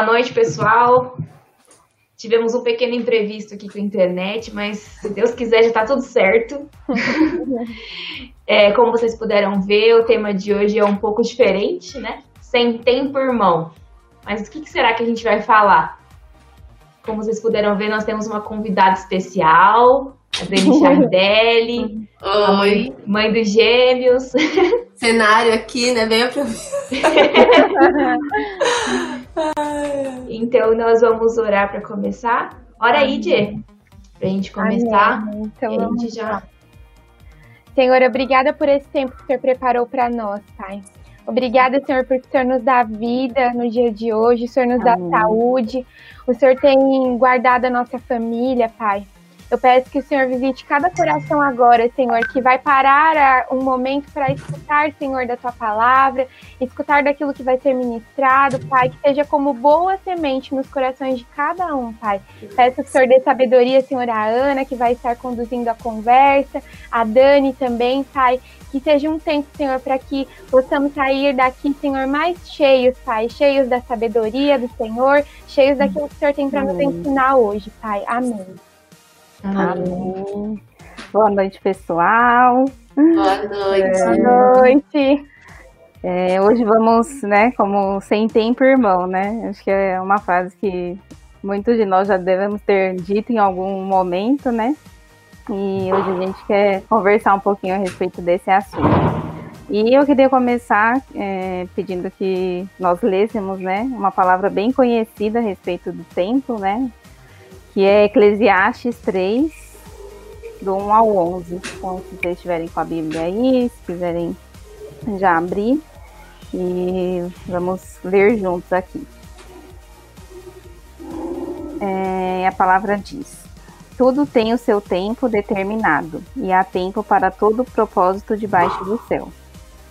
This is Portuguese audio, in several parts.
Boa noite, pessoal. Tivemos um pequeno imprevisto aqui com a internet, mas se Deus quiser já está tudo certo. é, como vocês puderam ver, o tema de hoje é um pouco diferente, né? Sem tempo, irmão. Mas o que, que será que a gente vai falar? Como vocês puderam ver, nós temos uma convidada especial, a Dani Chardelli, Oi. mãe dos gêmeos. Cenário aqui, né? Bem Então nós vamos orar para começar. Ora aí, Dê, para a gente começar. Amém. Então, a gente já. Senhor, obrigada por esse tempo que o Senhor preparou para nós, Pai. Obrigada, Senhor, porque o Senhor nos dá vida no dia de hoje, o Senhor nos dá Amém. saúde, o Senhor tem guardado a nossa família, Pai. Eu peço que o Senhor visite cada coração agora, Senhor, que vai parar a- um momento para escutar, Senhor, da tua palavra, escutar daquilo que vai ser ministrado, Pai, que seja como boa semente nos corações de cada um, Pai. Peço que o Senhor dê sabedoria, Senhor, à Ana, que vai estar conduzindo a conversa, a Dani também, Pai. Que seja um tempo, Senhor, para que possamos sair daqui, Senhor, mais cheios, Pai. Cheios da sabedoria do Senhor, cheios daquilo que o Senhor tem para nos ensinar hoje, Pai. Amém. Amém. Boa noite, pessoal. Boa noite. Boa noite. É, hoje vamos, né, como sem tempo, irmão, né? Acho que é uma frase que muitos de nós já devemos ter dito em algum momento, né? E hoje a gente quer conversar um pouquinho a respeito desse assunto. E eu queria começar é, pedindo que nós lêssemos, né, uma palavra bem conhecida a respeito do tempo, né? Que é Eclesiastes 3, do 1 ao 11. Então, se vocês estiverem com a Bíblia aí, se quiserem já abrir e vamos ler juntos aqui. É, a palavra diz: Tudo tem o seu tempo determinado, e há tempo para todo propósito debaixo do céu.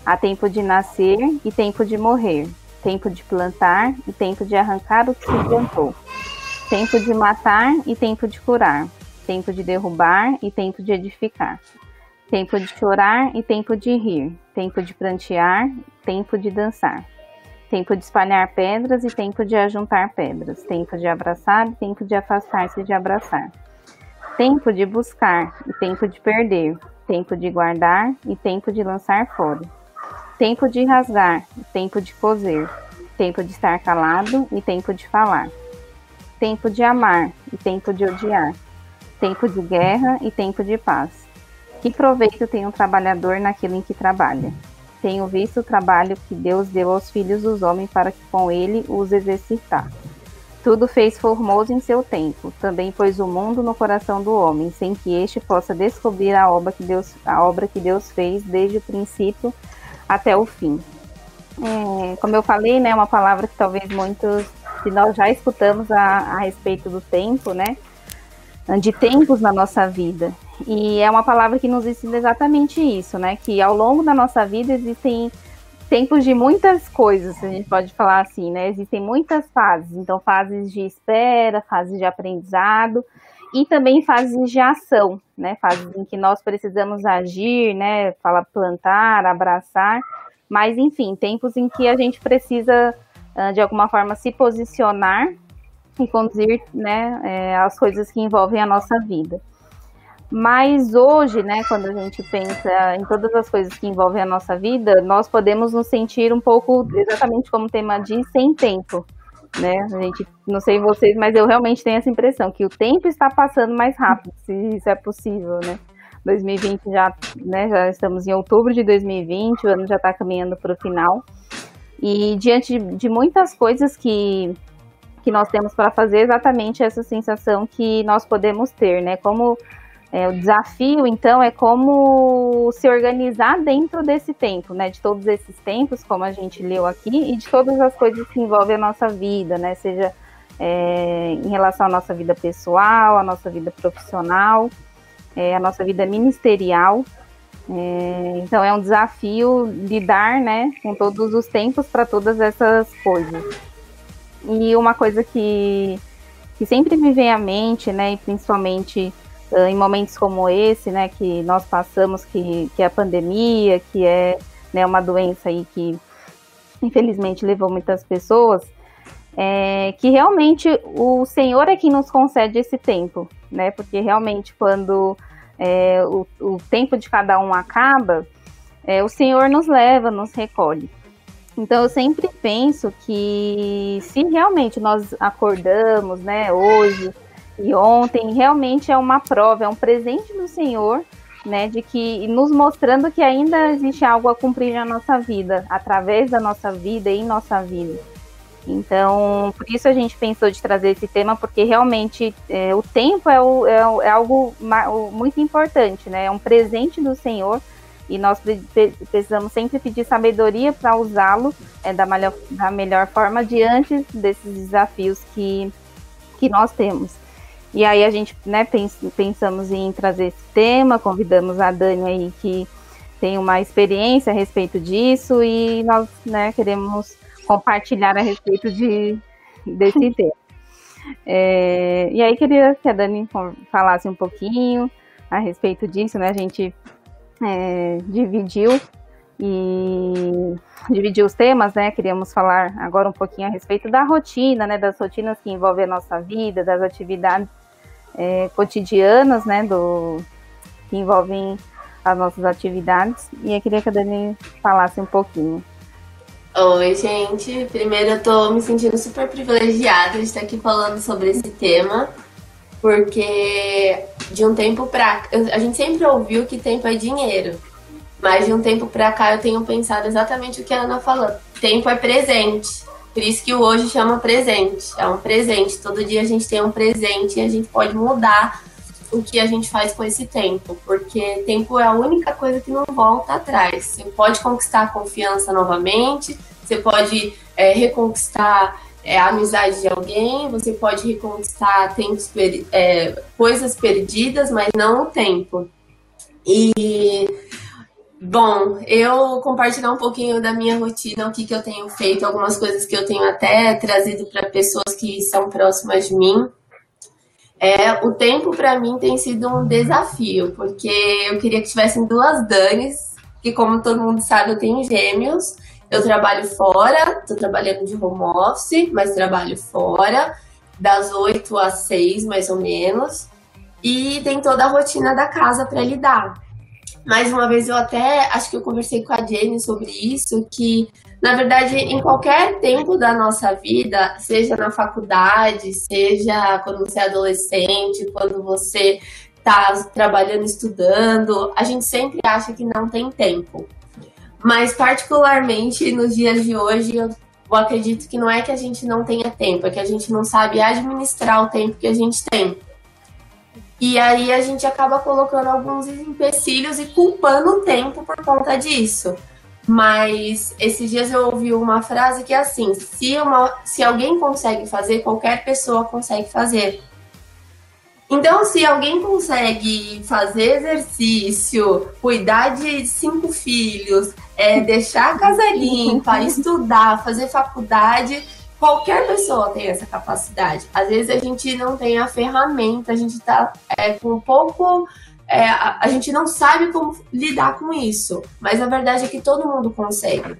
Há tempo de nascer e tempo de morrer, tempo de plantar e tempo de arrancar o que se plantou, tempo de matar e tempo de curar, tempo de derrubar e tempo de edificar tempo de chorar e tempo de rir, tempo de prantear, tempo de dançar, tempo de espalhar pedras e tempo de ajuntar pedras, tempo de abraçar e tempo de afastar-se de abraçar, tempo de buscar e tempo de perder, tempo de guardar e tempo de lançar fora, tempo de rasgar e tempo de coser, tempo de estar calado e tempo de falar, tempo de amar e tempo de odiar, tempo de guerra e tempo de paz. Que proveito tem um trabalhador naquilo em que trabalha? Tenho visto o trabalho que Deus deu aos filhos dos homens para que com ele os exercitar. Tudo fez formoso em seu tempo, também pôs o mundo no coração do homem, sem que este possa descobrir a obra que Deus, a obra que Deus fez desde o princípio até o fim. É, como eu falei, né, uma palavra que talvez muitos de nós já escutamos a, a respeito do tempo, né, de tempos na nossa vida. E é uma palavra que nos ensina exatamente isso, né? Que ao longo da nossa vida existem tempos de muitas coisas, a gente pode falar assim, né? Existem muitas fases. Então, fases de espera, fases de aprendizado e também fases de ação, né? Fases em que nós precisamos agir, né? Fala plantar, abraçar, mas enfim, tempos em que a gente precisa de alguma forma se posicionar e conduzir, né, é, as coisas que envolvem a nossa vida. Mas hoje, né, quando a gente pensa em todas as coisas que envolvem a nossa vida, nós podemos nos sentir um pouco, exatamente como o tema diz, sem tempo. Né? A gente, não sei vocês, mas eu realmente tenho essa impressão que o tempo está passando mais rápido, se isso é possível, né? 2020 já, né, já estamos em outubro de 2020, o ano já está caminhando para o final. E diante de, de muitas coisas que, que nós temos para fazer, exatamente essa sensação que nós podemos ter, né? Como é, o desafio, então, é como se organizar dentro desse tempo, né? De todos esses tempos, como a gente leu aqui, e de todas as coisas que envolvem a nossa vida, né? Seja é, em relação à nossa vida pessoal, à nossa vida profissional, é, à nossa vida ministerial. Então, é um desafio lidar, né? Com todos os tempos para todas essas coisas. E uma coisa que, que sempre me vem à mente, né? E principalmente uh, em momentos como esse, né, que nós passamos, que, que é a pandemia, que é né, uma doença aí que infelizmente levou muitas pessoas, é, que realmente o Senhor é quem nos concede esse tempo, né? Porque realmente quando é, o, o, tempo de cada um acaba, é, o Senhor nos leva, nos recolhe. Então eu sempre penso que se realmente nós acordamos, né, hoje e ontem, realmente é uma prova, é um presente do Senhor, né, de que nos mostrando que ainda existe algo a cumprir na nossa vida, através da nossa vida e em nossa vida. Então, por isso a gente pensou de trazer esse tema, porque realmente é, o tempo é, o, é, é algo muito importante, né? É um presente do Senhor e nós precisamos sempre pedir sabedoria para usá-lo é, da, melhor, da melhor forma diante desses desafios que, que nós temos. E aí a gente né, pens, pensamos em trazer esse tema, convidamos a Dani aí que tem uma experiência a respeito disso e nós né, queremos compartilhar a respeito de, desse tema. É, e aí queria que a Dani falasse um pouquinho a respeito disso, né? A gente é, dividiu e dividiu os temas, né? Queríamos falar agora um pouquinho a respeito da rotina, né? Das rotinas que envolvem a nossa vida, das atividades é, cotidianas, né? Do, que envolvem as nossas atividades. E eu queria que a Dani falasse um pouquinho. Oi, gente. Primeiro, eu tô me sentindo super privilegiada de estar aqui falando sobre esse tema, porque de um tempo pra a gente sempre ouviu que tempo é dinheiro, mas de um tempo pra cá eu tenho pensado exatamente o que a Ana falou: tempo é presente. Por isso que o hoje chama presente. É um presente. Todo dia a gente tem um presente e a gente pode mudar o que a gente faz com esse tempo, porque tempo é a única coisa que não volta atrás. Você pode conquistar a confiança novamente, você pode é, reconquistar é, a amizade de alguém, você pode reconquistar tempos, é, coisas perdidas, mas não o tempo. E Bom, eu compartilhar um pouquinho da minha rotina, o que, que eu tenho feito, algumas coisas que eu tenho até trazido para pessoas que são próximas de mim. É, o tempo para mim tem sido um desafio, porque eu queria que tivessem duas Danis, que como todo mundo sabe, eu tenho gêmeos. Eu trabalho fora, estou trabalhando de home office, mas trabalho fora, das 8 às 6 mais ou menos. E tem toda a rotina da casa para lidar. Mais uma vez, eu até acho que eu conversei com a Jenny sobre isso, que na verdade, em qualquer tempo da nossa vida, seja na faculdade, seja quando você é adolescente, quando você está trabalhando, estudando, a gente sempre acha que não tem tempo. Mas, particularmente nos dias de hoje, eu acredito que não é que a gente não tenha tempo, é que a gente não sabe administrar o tempo que a gente tem. E aí a gente acaba colocando alguns empecilhos e culpando o tempo por conta disso. Mas esses dias eu ouvi uma frase que é assim: se, uma, se alguém consegue fazer, qualquer pessoa consegue fazer. Então, se alguém consegue fazer exercício, cuidar de cinco filhos, é, deixar a casa limpa, estudar, fazer faculdade, qualquer pessoa tem essa capacidade. Às vezes a gente não tem a ferramenta, a gente está é, com um pouco é, a, a, gente não sabe como lidar com isso, mas a verdade é que todo mundo consegue.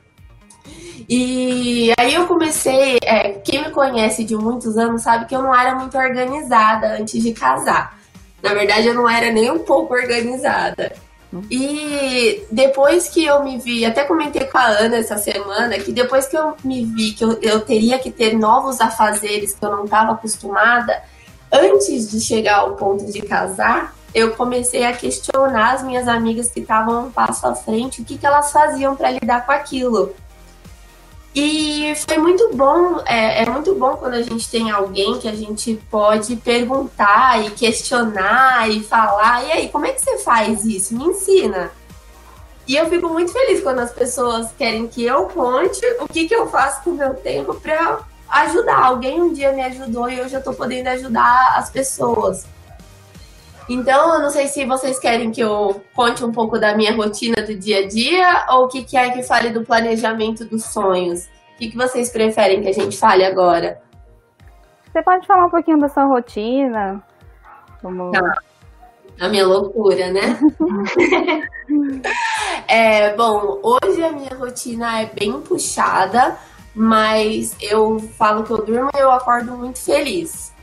E aí eu comecei, é, quem me conhece de muitos anos sabe que eu não era muito organizada antes de casar. Na verdade, eu não era nem um pouco organizada. E depois que eu me vi, até comentei com a Ana essa semana, que depois que eu me vi que eu, eu teria que ter novos afazeres que eu não estava acostumada, antes de chegar ao ponto de casar, eu comecei a questionar as minhas amigas que estavam um passo à frente, o que, que elas faziam para lidar com aquilo. E foi muito bom, é, é, muito bom quando a gente tem alguém que a gente pode perguntar e questionar e falar, e aí, como é que você faz isso? Me ensina. E eu fico muito feliz quando as pessoas querem que eu conte o que, que eu faço com o meu tempo para ajudar. Alguém um dia me ajudou e hoje eu estou podendo ajudar as pessoas. Então, eu não sei se vocês querem que eu conte um pouco da minha rotina do dia a dia ou o que, que é que fale do planejamento dos sonhos. O que, que vocês preferem que a gente fale agora? Você pode falar um pouquinho da sua rotina? Como... Tá. A minha loucura, né? é, bom, hoje a minha rotina é bem puxada, mas eu falo que eu durmo e eu acordo muito feliz.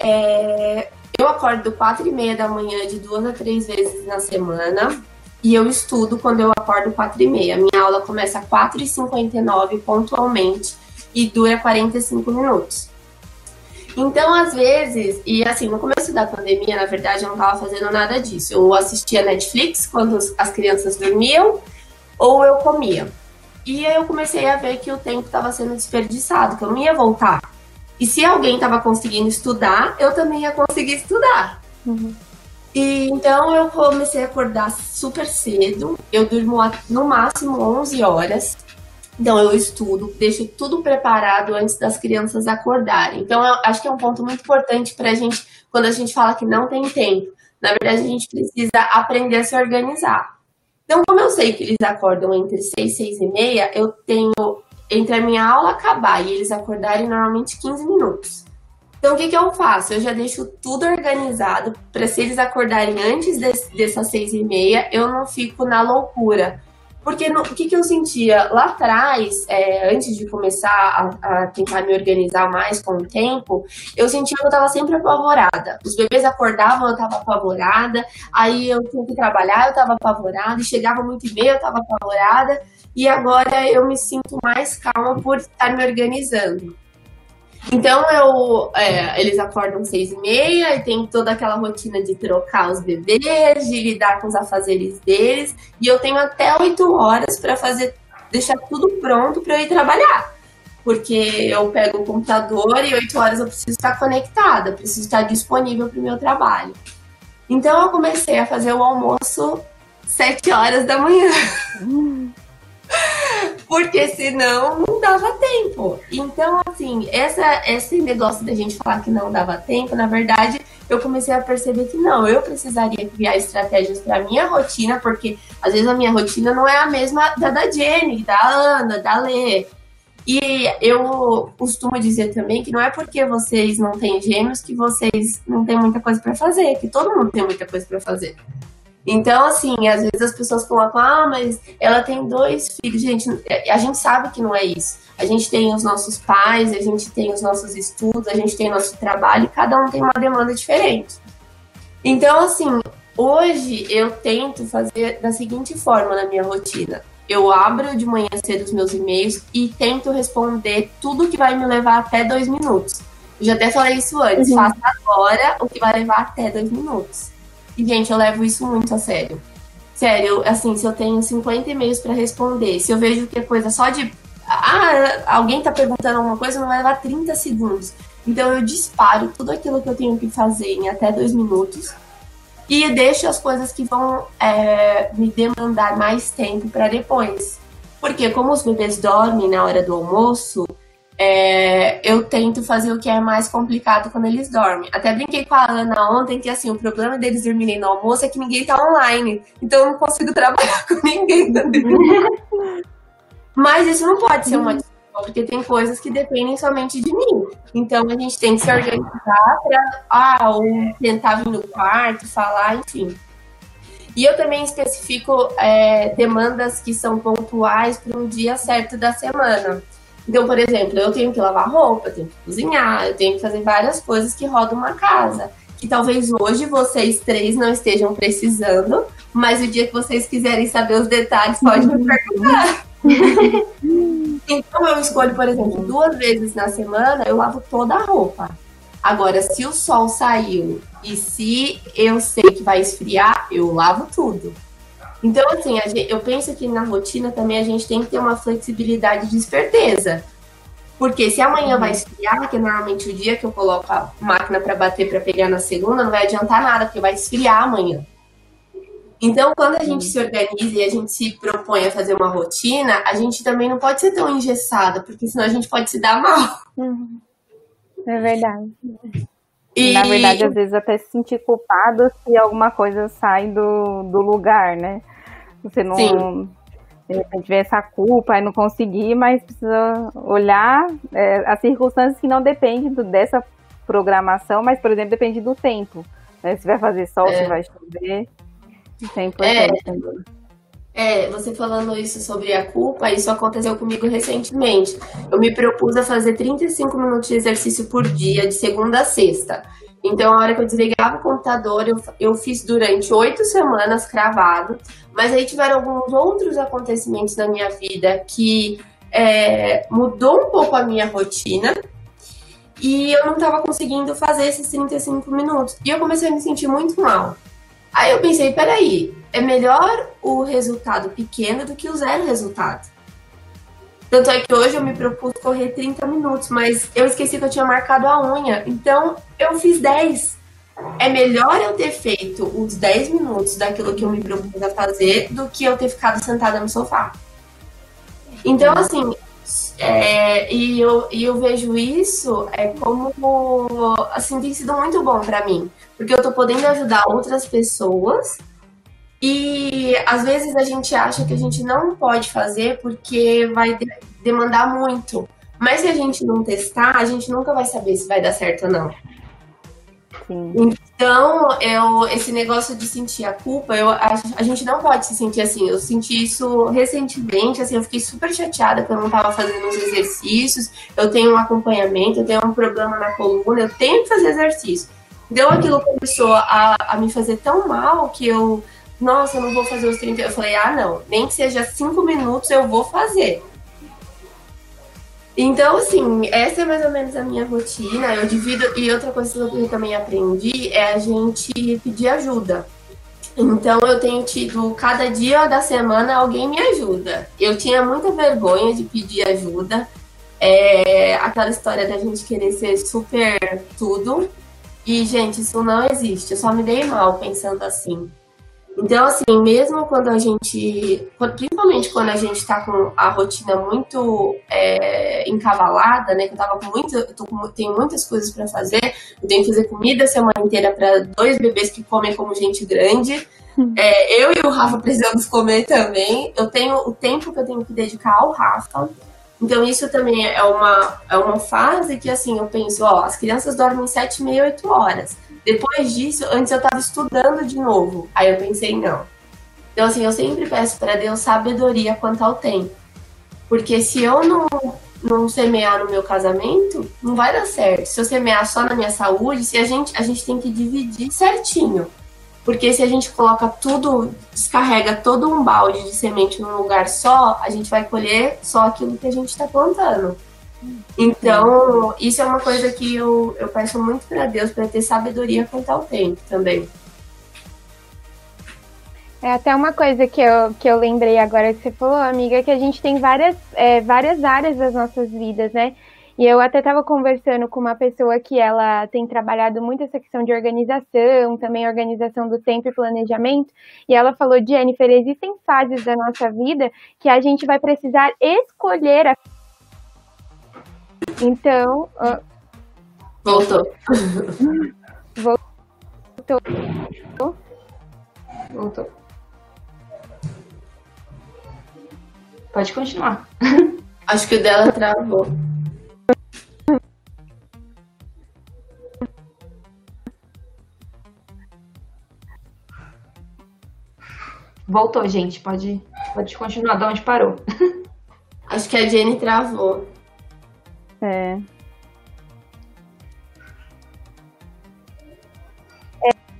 É, eu acordo quatro e meia da manhã de duas a três vezes na semana e eu estudo quando eu acordo quatro e meia. Minha aula começa às quatro e cinquenta e nove pontualmente e dura 45 minutos. Então, às vezes, e assim, no começo da pandemia, na verdade, eu não estava fazendo nada disso. Eu assistia Netflix quando as crianças dormiam ou eu comia. E aí eu comecei a ver que o tempo estava sendo desperdiçado, que eu não ia voltar. E se alguém estava conseguindo estudar, eu também ia conseguir estudar. Uhum. E então eu comecei a acordar super cedo. Eu durmo no máximo 11 horas. Então eu estudo, deixo tudo preparado antes das crianças acordarem. Então eu acho que é um ponto muito importante para a gente quando a gente fala que não tem tempo. Na verdade, a gente precisa aprender a se organizar. Então, como eu sei que eles acordam entre 6 e 6 e meia, eu tenho entre a minha aula acabar e eles acordarem normalmente 15 minutos. Então, o que, que eu faço? Eu já deixo tudo organizado para se eles acordarem antes de, dessas seis e meia, eu não fico na loucura. Porque no, o que, que eu sentia lá atrás, é, antes de começar a, a, tentar me organizar mais com o tempo, eu sentia que eu estava sempre apavorada. Os bebês acordavam, eu estava apavorada, aí eu tinha que trabalhar, eu estava apavorada, e chegava muito e meia, eu estava apavorada, e agora eu me sinto mais calma por estar me organizando. Então eu, é, eles acordam seis e meia e tem toda aquela rotina de trocar os bebês, de lidar com os afazeres deles, e eu tenho até oito horas para fazer, deixar tudo pronto para eu ir trabalhar. Porque eu pego o computador e oito horas eu preciso estar conectada, preciso estar disponível para o meu trabalho. Então eu comecei a fazer o almoço sete horas da manhã. Porque senão não dava tempo. Então, assim, essa, esse negócio da gente falar que não dava tempo, na verdade, eu comecei a perceber que não, eu precisaria criar estratégias para minha rotina, porque às vezes a minha rotina não é a mesma da da Jenny, da Ana, da Lê. E eu costumo dizer também que não é porque vocês não têm gêmeos que vocês não têm muita coisa para fazer, que todo mundo tem muita coisa para fazer. Então, assim, às vezes as pessoas colocam, ah, mas ela tem dois filhos. Gente, a gente sabe que não é isso. A gente tem os nossos pais, a gente tem os nossos estudos, a gente tem nosso trabalho, e cada um tem uma demanda diferente. Então, assim, hoje eu tento fazer da seguinte forma na minha rotina. Eu abro de manhã cedo os meus e-mails e tento responder tudo que vai me levar até dois minutos. Eu já até falei isso antes, uhum. faça agora o que vai levar até dois minutos. E, gente, eu levo isso muito a sério. Sério, assim, se eu tenho 50 e-mails para responder, se eu vejo que é coisa só de. Ah, alguém tá perguntando alguma coisa, não vai levar 30 segundos. Então eu disparo tudo aquilo que eu tenho que fazer em até dois minutos e deixo as coisas que vão é, me demandar mais tempo para depois. Porque como os bebês dormem na hora do almoço, é, eu tento fazer o que é mais complicado quando eles dormem. Até brinquei com a Ana ontem que assim, o problema deles dormirem no almoço é que ninguém tá online. Então eu não consigo trabalhar com ninguém. Mas isso não pode ser uma desculpa, porque tem coisas que dependem somente de mim. Então a gente tem que se organizar para ah, tentar vir no quarto, falar, enfim. E eu também especifico é, demandas que são pontuais para um dia certo da semana. Então, por exemplo, eu tenho que lavar roupa, eu tenho que cozinhar, eu tenho que fazer várias coisas que rodam uma casa. Que talvez hoje vocês três não estejam precisando, mas o dia que vocês quiserem saber os detalhes, pode me perguntar. então eu escolho, por exemplo, duas vezes na semana eu lavo toda a roupa. Agora, se o sol saiu e se eu sei que vai esfriar, eu lavo tudo. Então, assim, gente, eu penso que na rotina também a gente tem que ter uma flexibilidade de esperteza. Porque se amanhã vai esfriar, que é normalmente o dia que eu coloco a máquina para bater para pegar na segunda, não vai adiantar nada, porque vai esfriar amanhã. Então, quando a gente se organiza e a gente se propõe a fazer uma rotina, a gente também não pode ser tão engessada, porque senão a gente pode se dar mal. Uhum. É verdade. E... Na verdade, às vezes até se sentir culpado se alguma coisa sai do, do lugar, né? Você não. Sim. De repente vê essa culpa e não conseguir, mas precisa olhar é, as circunstâncias que não dependem do, dessa programação, mas, por exemplo, depende do tempo. Né? Se vai fazer sol, é. se vai chover. Isso é importante é. É, você falando isso sobre a culpa, isso aconteceu comigo recentemente. Eu me propus a fazer 35 minutos de exercício por dia, de segunda a sexta. Então, a hora que eu desligava o computador, eu, eu fiz durante oito semanas cravado. Mas aí tiveram alguns outros acontecimentos na minha vida que é, mudou um pouco a minha rotina. E eu não estava conseguindo fazer esses 35 minutos. E eu comecei a me sentir muito mal. Aí eu pensei, peraí, é melhor o resultado pequeno do que o zero resultado. Tanto é que hoje eu me propus correr 30 minutos, mas eu esqueci que eu tinha marcado a unha. Então eu fiz 10. É melhor eu ter feito os 10 minutos daquilo que eu me propus a fazer do que eu ter ficado sentada no sofá. Então, assim, é, e, eu, e eu vejo isso é como assim tem sido muito bom para mim porque eu tô podendo ajudar outras pessoas e às vezes a gente acha que a gente não pode fazer porque vai de demandar muito. Mas se a gente não testar, a gente nunca vai saber se vai dar certo ou não. Sim. Então, eu, esse negócio de sentir a culpa, eu, a, a, gente não pode se sentir assim. Eu senti isso recentemente, assim, eu fiquei super chateada que eu não estava fazendo os exercícios. Eu tenho um acompanhamento, eu tenho um problema na coluna, eu tenho que fazer exercício. Então aquilo começou a, a me fazer tão mal que eu nossa, eu não vou fazer os 30. Eu falei, ah, não, nem que seja 5 minutos eu vou fazer. Então, assim, essa é mais ou menos a minha rotina. Eu divido. E outra coisa que eu também aprendi é a gente pedir ajuda. Então, eu tenho tido, cada dia da semana, alguém me ajuda. Eu tinha muita vergonha de pedir ajuda. É aquela história da gente querer ser super tudo. E, gente, isso não existe. Eu só me dei mal pensando assim. Então, assim, mesmo quando a gente, principalmente quando a gente tá com a rotina muito é, encavalada, né? Que eu tava com muito, eu tô com, tenho muitas coisas para fazer, eu tenho que fazer comida a semana inteira para dois bebês que comem como gente grande. Hum. É, eu e o Rafa precisamos comer também. Eu tenho o tempo que eu tenho que dedicar ao Rafa. Então, isso também é uma, é uma fase que, assim, eu penso, ó, as crianças dormem sete, meia, oito horas. Depois disso, antes eu estava estudando de novo. Aí eu pensei, não. Então, assim, eu sempre peço para Deus sabedoria quanto ao tempo. Porque se eu não, não semear no meu casamento, não vai dar certo. Se eu semear só na minha saúde, se a gente, a gente tem que dividir certinho. Porque se a gente coloca tudo, descarrega todo um balde de semente num lugar só, a gente vai colher só aquilo que a gente está plantando. Então, isso é uma coisa que eu, eu peço muito para Deus, para ter sabedoria quanto ao tempo também. É até uma coisa que eu, que eu lembrei agora que você falou, amiga, que a gente tem várias, é, várias áreas das nossas vidas, né? E eu até estava conversando com uma pessoa que ela tem trabalhado muito essa questão de organização, também organização do tempo e planejamento, e ela falou, Jennifer, existem fases da nossa vida que a gente vai precisar escolher a então. Uh... Voltou. Voltou. Voltou. Pode continuar. Acho que o dela travou. Voltou, gente. Pode, pode continuar de onde parou. Acho que a Jenny travou. É.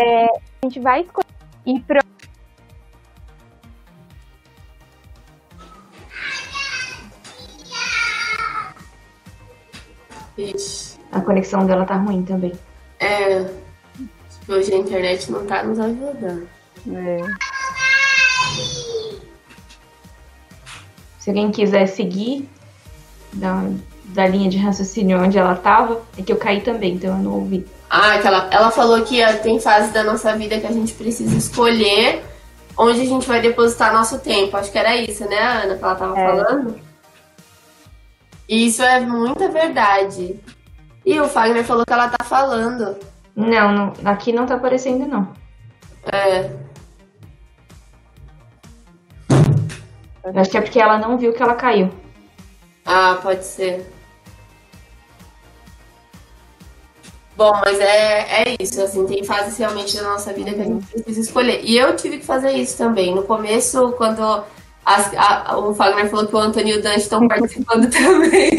é. a gente vai escolher ir pro Ixi. A conexão dela tá ruim também. É. Hoje a internet não tá nos ajudando. É. Se alguém quiser seguir, dá, da linha de raciocínio onde ela estava, é que eu caí também, então eu não ouvi. Ah, aquela, ela falou que tem fases da nossa vida que a gente precisa escolher onde a gente vai depositar nosso tempo. Acho que era isso, né, Ana, que ela estava é. falando? E isso é muita verdade. E o Fagner falou que ela tá falando. Não, não aqui não tá aparecendo, não. É. Acho que é porque ela não viu que ela caiu. Ah, pode ser. Bom, mas é, é isso, assim, tem fases realmente da nossa vida que a gente precisa escolher. E eu tive que fazer isso também. No começo, quando as, a, o Fagner falou que o Antônio e o Dante estão participando também.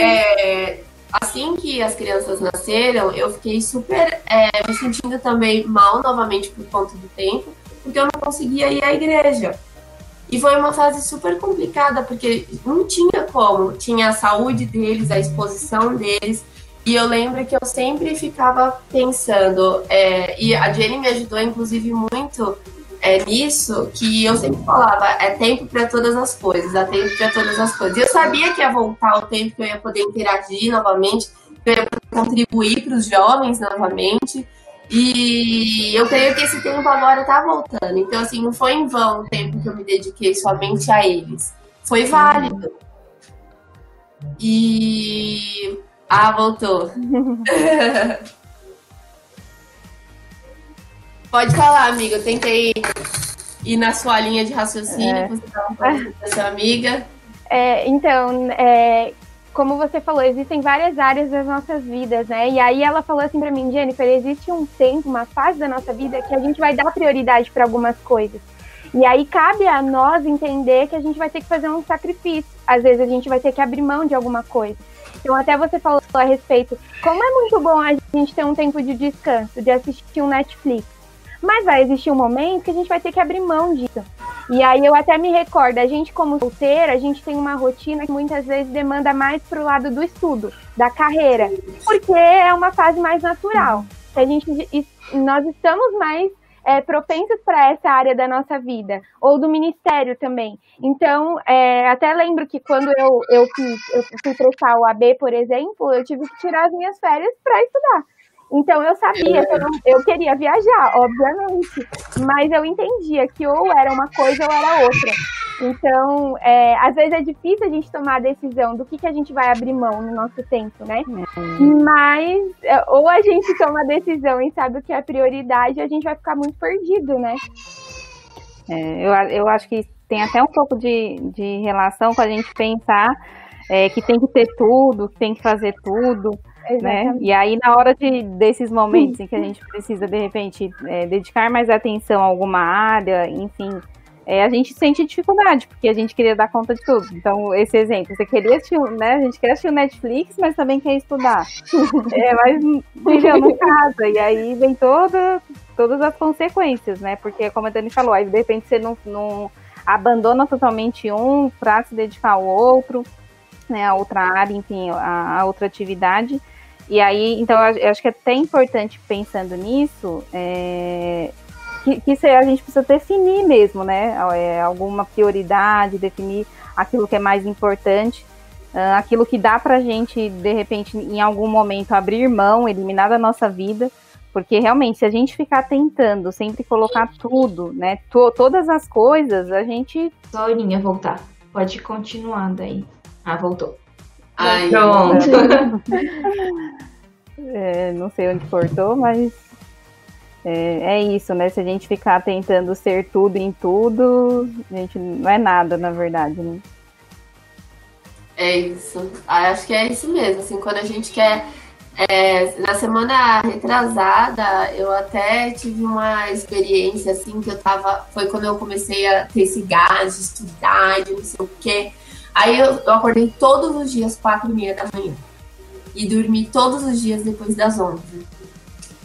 é, assim que as crianças nasceram, eu fiquei super é, me sentindo também mal novamente por conta do tempo, porque eu não conseguia ir à igreja. E foi uma fase super complicada, porque não tinha como. Tinha a saúde deles, a exposição deles. E eu lembro que eu sempre ficava pensando, é, e a Jenny me ajudou, inclusive, muito é, nisso, que eu sempre falava: é tempo para todas as coisas, é tempo para todas as coisas. E eu sabia que ia voltar o tempo que eu ia poder interagir novamente, que eu ia poder contribuir para os jovens novamente. E eu creio que esse tempo agora está voltando. Então, assim, não foi em vão o tempo que eu me dediquei somente a eles. Foi válido. E. Ah, voltou. Pode falar, amiga. Eu tentei ir na sua linha de raciocínio, é. você estava falando com a sua amiga. É, então, é, como você falou, existem várias áreas das nossas vidas, né? E aí ela falou assim para mim, Jennifer, existe um tempo, uma fase da nossa vida que a gente vai dar prioridade para algumas coisas. E aí cabe a nós entender que a gente vai ter que fazer um sacrifício. Às vezes a gente vai ter que abrir mão de alguma coisa. Então até você falou a respeito, como é muito bom a gente ter um tempo de descanso, de assistir um Netflix. Mas vai existir um momento que a gente vai ter que abrir mão disso. E aí eu até me recordo, a gente como solteira, a gente tem uma rotina que muitas vezes demanda mais pro lado do estudo, da carreira, porque é uma fase mais natural. A gente, nós estamos mais é, propensas para essa área da nossa vida, ou do ministério também. Então, é, até lembro que quando eu, eu, eu fui prestar o AB, por exemplo, eu tive que tirar as minhas férias para estudar. Então eu sabia que eu, não, eu queria viajar, obviamente, mas eu entendia que ou era uma coisa ou era outra. Então, é, às vezes é difícil a gente tomar a decisão do que, que a gente vai abrir mão no nosso tempo, né? Uhum. Mas, é, ou a gente toma a decisão e sabe o que é prioridade, a gente vai ficar muito perdido, né? É, eu, eu acho que tem até um pouco de, de relação com a gente pensar é, que tem que ter tudo, que tem que fazer tudo. Né? E aí, na hora de, desses momentos em que a gente precisa, de repente, é, dedicar mais atenção a alguma área, enfim, é, a gente sente dificuldade, porque a gente queria dar conta de tudo. Então, esse exemplo, você queria assistir, né? A gente quer assistir o Netflix, mas também quer estudar. é, mas viveu no casa, e aí vem toda, todas as consequências, né? Porque, como a Dani falou, aí de repente você não, não abandona totalmente um para se dedicar ao outro, né? A outra área, enfim, a, a outra atividade. E aí, então, eu acho que é até importante pensando nisso, é, que, que a gente precisa definir mesmo, né? É, alguma prioridade, definir aquilo que é mais importante, uh, aquilo que dá pra gente, de repente, em algum momento, abrir mão, eliminar da nossa vida. Porque realmente, se a gente ficar tentando sempre colocar tudo, né? To todas as coisas, a gente. Laurinha, voltar. Pode continuar daí. Ah, voltou. Ai, Pronto. é, não sei onde cortou, mas é, é, isso, né? Se a gente ficar tentando ser tudo em tudo, a gente não é nada, na verdade, né? É isso. Ah, acho que é isso mesmo. Assim, quando a gente quer. É, na semana retrasada, eu até tive uma experiência assim que eu tava. Foi quando eu comecei a ter esse gás de estudar, de não sei o quê. Aí eu, eu acordei todos os dias, quatro e meia da manhã. E dormi todos os dias depois das onze.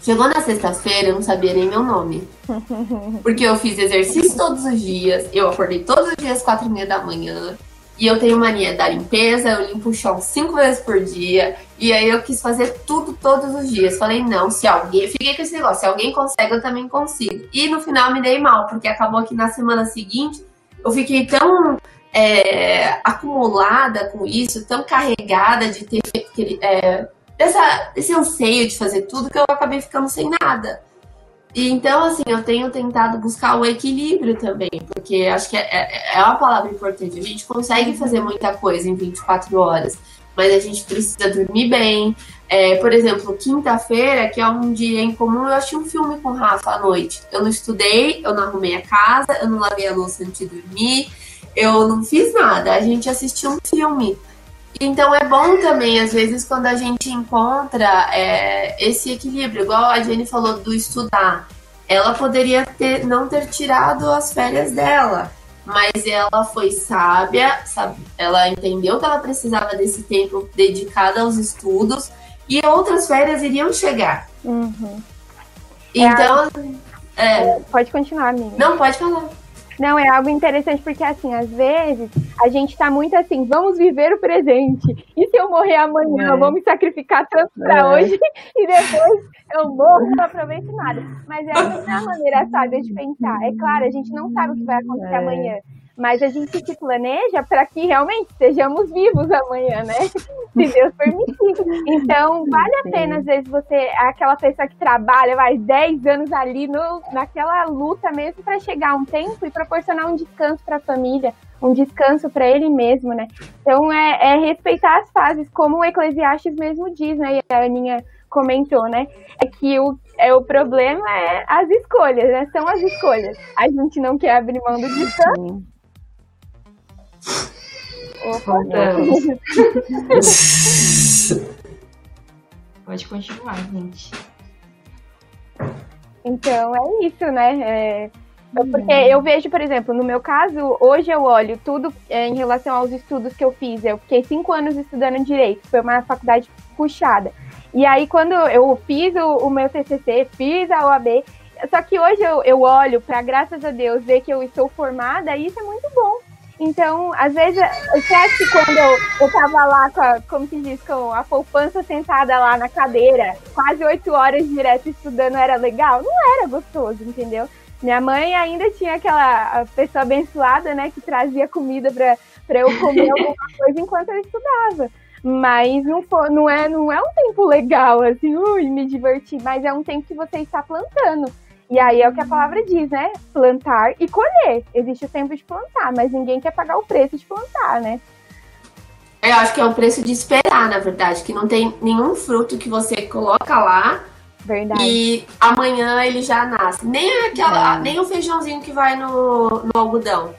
Chegou na sexta-feira, eu não sabia nem meu nome. Porque eu fiz exercício todos os dias, eu acordei todos os dias, quatro e meia da manhã. E eu tenho mania da limpeza, eu limpo o chão cinco vezes por dia. E aí eu quis fazer tudo todos os dias. Falei, não, se alguém. Fiquei com esse negócio, se alguém consegue, eu também consigo. E no final me dei mal, porque acabou que na semana seguinte eu fiquei tão é, acumulada com isso, tão carregada de ter é, desse anseio de fazer tudo que eu acabei ficando sem nada. E então, assim, eu tenho tentado buscar o equilíbrio também, porque acho que é, é, é uma palavra importante. A gente consegue fazer muita coisa em 24 horas, mas a gente precisa dormir bem. É, por exemplo, quinta-feira, que é um dia em comum, eu achei um filme com o Rafa à noite. Eu não estudei, eu não arrumei a casa, eu não lavei a louça antes de dormir, eu não fiz nada. A gente assistiu um filme. Então é bom também, às vezes, quando a gente encontra é, esse equilíbrio, igual a Jenny falou do estudar. Ela poderia ter, não ter tirado as férias dela, mas ela foi sábia, sabe? ela entendeu que ela precisava desse tempo dedicado aos estudos e outras férias iriam chegar. Uhum. Então. É, pode continuar, amiga. Não, pode falar. Não, é algo interessante porque, assim, às vezes a gente tá muito assim, vamos viver o presente. E se eu morrer amanhã, é. vou me sacrificar tanto pra é. hoje e depois eu morro, não aproveito nada. Mas é a maneira sábia de pensar. É claro, a gente não sabe o que vai acontecer é. amanhã mas a gente se planeja para que realmente estejamos vivos amanhã, né? Se Deus permitir. Então, vale a pena, às vezes, você, aquela pessoa que trabalha, vai 10 anos ali no, naquela luta mesmo para chegar um tempo e proporcionar um descanso para a família, um descanso para ele mesmo, né? Então, é, é, respeitar as fases, como o Eclesiastes mesmo diz, né? E a Aninha comentou, né? É que o, é, o problema é as escolhas, né? São as escolhas. A gente não quer abrir mão do descanso. Pode continuar, gente. Então é isso, né? É, porque eu vejo, por exemplo, no meu caso, hoje eu olho tudo é, em relação aos estudos que eu fiz. Eu fiquei cinco anos estudando direito, foi uma faculdade puxada. E aí, quando eu fiz o, o meu TCC, fiz a OAB, só que hoje eu, eu olho para, graças a Deus, ver que eu estou formada, e isso é muito bom. Então, às vezes, você acha que quando eu, eu tava lá com a, como se diz, com a poupança sentada lá na cadeira, quase oito horas direto estudando, era legal? Não era gostoso, entendeu? Minha mãe ainda tinha aquela pessoa abençoada, né, que trazia comida pra, pra eu comer alguma coisa enquanto eu estudava. Mas não, for, não, é, não é um tempo legal, assim, ui, me divertir, mas é um tempo que você está plantando. E aí é o que a palavra diz, né? Plantar e colher. Existe o tempo de plantar, mas ninguém quer pagar o preço de plantar, né? Eu acho que é o preço de esperar, na verdade, que não tem nenhum fruto que você coloca lá verdade. e amanhã ele já nasce. Nem aquela, é. nem o feijãozinho que vai no, no algodão.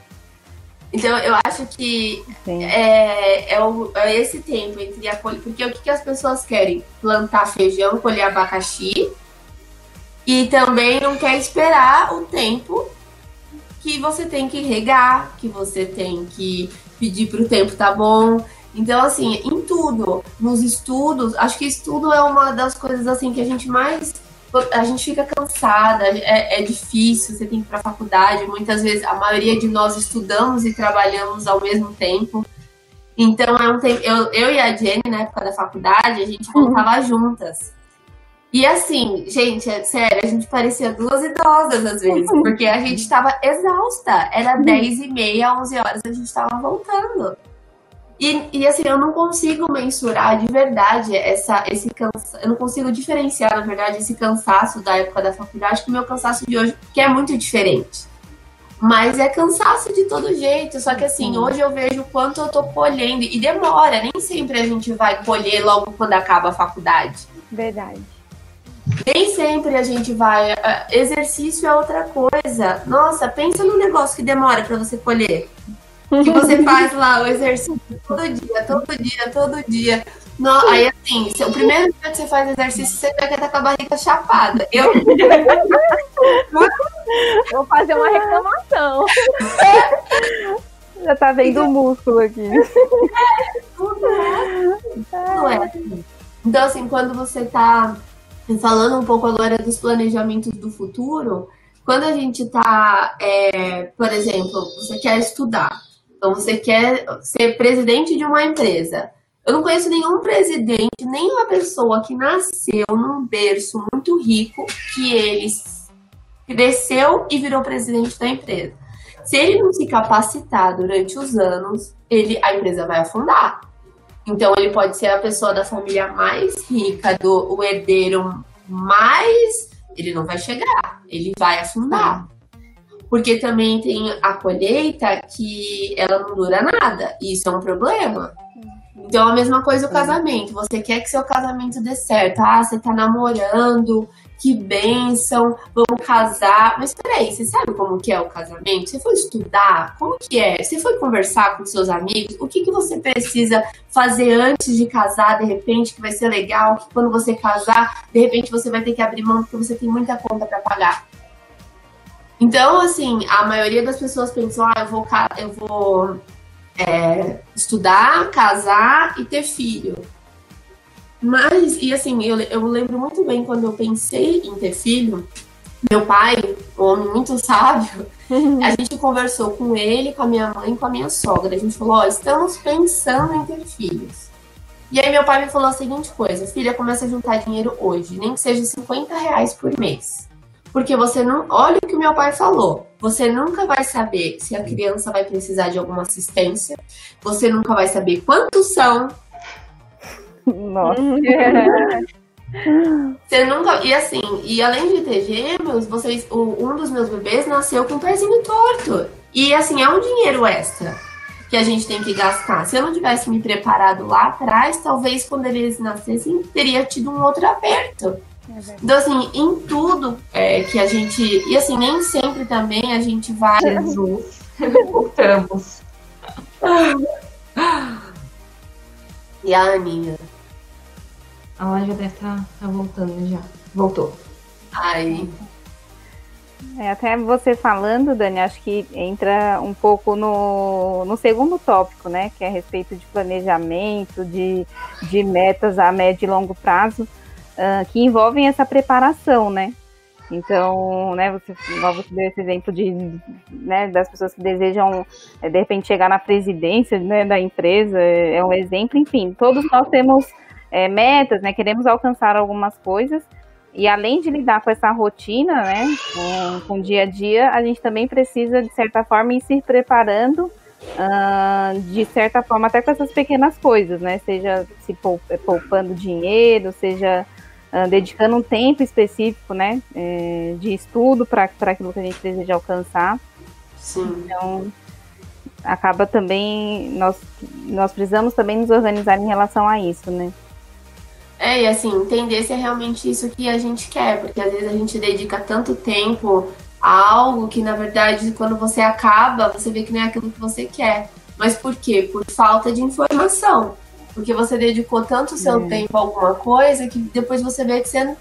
Então eu acho que é, é, o, é, esse tempo entre a colheita. Porque o que, que as pessoas querem? Plantar feijão, colher abacaxi e também não quer esperar o tempo que você tem que regar, que você tem que pedir para o tempo tá bom. Então, assim, em tudo, nos estudos, acho que estudo é uma das coisas assim que a gente mais. A gente fica cansada, é, é difícil, você tem que ir para a faculdade. Muitas vezes, a maioria de nós estudamos e trabalhamos ao mesmo tempo. Então, é um tempo. Eu, eu e a Jenny, na época da faculdade, a gente voltava uhum. juntas. E assim, gente, é sério, a gente parecia duas idosas às vezes, porque a gente estava exausta. Era 10 e meia, 11 horas, a gente estava voltando. E, e, assim, eu não consigo mensurar de verdade essa, esse cansaço. Eu não consigo diferenciar, na verdade, esse cansaço da época da faculdade com o meu cansaço de hoje, que é muito diferente. Mas é cansaço de todo jeito. Só que assim, hoje eu vejo o quanto eu tô colhendo. E demora, nem sempre a gente vai colher logo quando acaba a faculdade. Verdade. Nem sempre a gente vai. Exercício é outra coisa. Nossa, pensa no negócio que demora para você colher. Que você faz lá o exercício todo dia, todo dia, todo dia. No, aí assim, o primeiro dia que você faz exercício, você vai estar com a barriga chapada. Eu. Vou fazer uma reclamação. Já tá vendo o músculo aqui. É, tudo é. Tudo é. Então, assim, quando você tá falando um pouco agora dos planejamentos do futuro, quando a gente está, é, por exemplo, você quer estudar, então você quer ser presidente de uma empresa. Eu não conheço nenhum presidente, nenhuma pessoa que nasceu num berço muito rico que ele cresceu e virou presidente da empresa. Se ele não se capacitar durante os anos, ele, a empresa vai afundar. Então ele pode ser a pessoa da família mais rica, do o herdeiro mais, ele não vai chegar, ele vai afundar. Porque também tem a colheita que ela não dura nada, e isso é um problema. Então, a mesma coisa o casamento. Você quer que seu casamento dê certo. Ah, você tá namorando, que bênção, vamos casar. Mas peraí, você sabe como que é o casamento? Você foi estudar? Como que é? Você foi conversar com seus amigos? O que, que você precisa fazer antes de casar, de repente, que vai ser legal? Que quando você casar, de repente você vai ter que abrir mão porque você tem muita conta para pagar. Então, assim, a maioria das pessoas pensam, ah, eu vou, eu vou é, estudar, casar e ter filho. Mas, e assim, eu, eu lembro muito bem quando eu pensei em ter filho, meu pai, um homem muito sábio, a gente conversou com ele, com a minha mãe, com a minha sogra. A gente falou: Ó, estamos pensando em ter filhos. E aí, meu pai me falou a seguinte coisa: Filha, começa a juntar dinheiro hoje, nem que seja 50 reais por mês. Porque você não. Olha o que o meu pai falou. Você nunca vai saber se a criança vai precisar de alguma assistência. Você nunca vai saber quantos são. Nossa. Você nunca. E assim, e além de ter gêmeos, vocês, o, um dos meus bebês nasceu com o pezinho torto. E assim, é um dinheiro extra que a gente tem que gastar. Se eu não tivesse me preparado lá atrás, talvez quando eles nascessem, teria tido um outro aperto. É então, assim, em tudo é, que a gente. E assim, nem sempre também a gente vai. Jesus, voltamos. e a Aninha? Ela já deve estar tá, tá voltando já. Voltou. Ai. É, até você falando, Dani, acho que entra um pouco no, no segundo tópico, né? Que é a respeito de planejamento, de, de metas a médio e longo prazo uh, que envolvem essa preparação, né? Então, né, você, você deu esse exemplo de, né, das pessoas que desejam, é, de repente, chegar na presidência né, da empresa, é, é um exemplo, enfim, todos nós temos é, metas, né, queremos alcançar algumas coisas, e além de lidar com essa rotina, né, com, com o dia a dia, a gente também precisa, de certa forma, ir se preparando, uh, de certa forma, até com essas pequenas coisas, né, seja se poupando dinheiro, seja uh, dedicando um tempo específico, né, é, de estudo para aquilo que a gente deseja alcançar. Sim. Então, acaba também, nós, nós precisamos também nos organizar em relação a isso, né. É, e assim, entender se é realmente isso que a gente quer, porque às vezes a gente dedica tanto tempo a algo que, na verdade, quando você acaba, você vê que não é aquilo que você quer. Mas por quê? Por falta de informação. Porque você dedicou tanto seu é. tempo a alguma coisa que depois você vê que você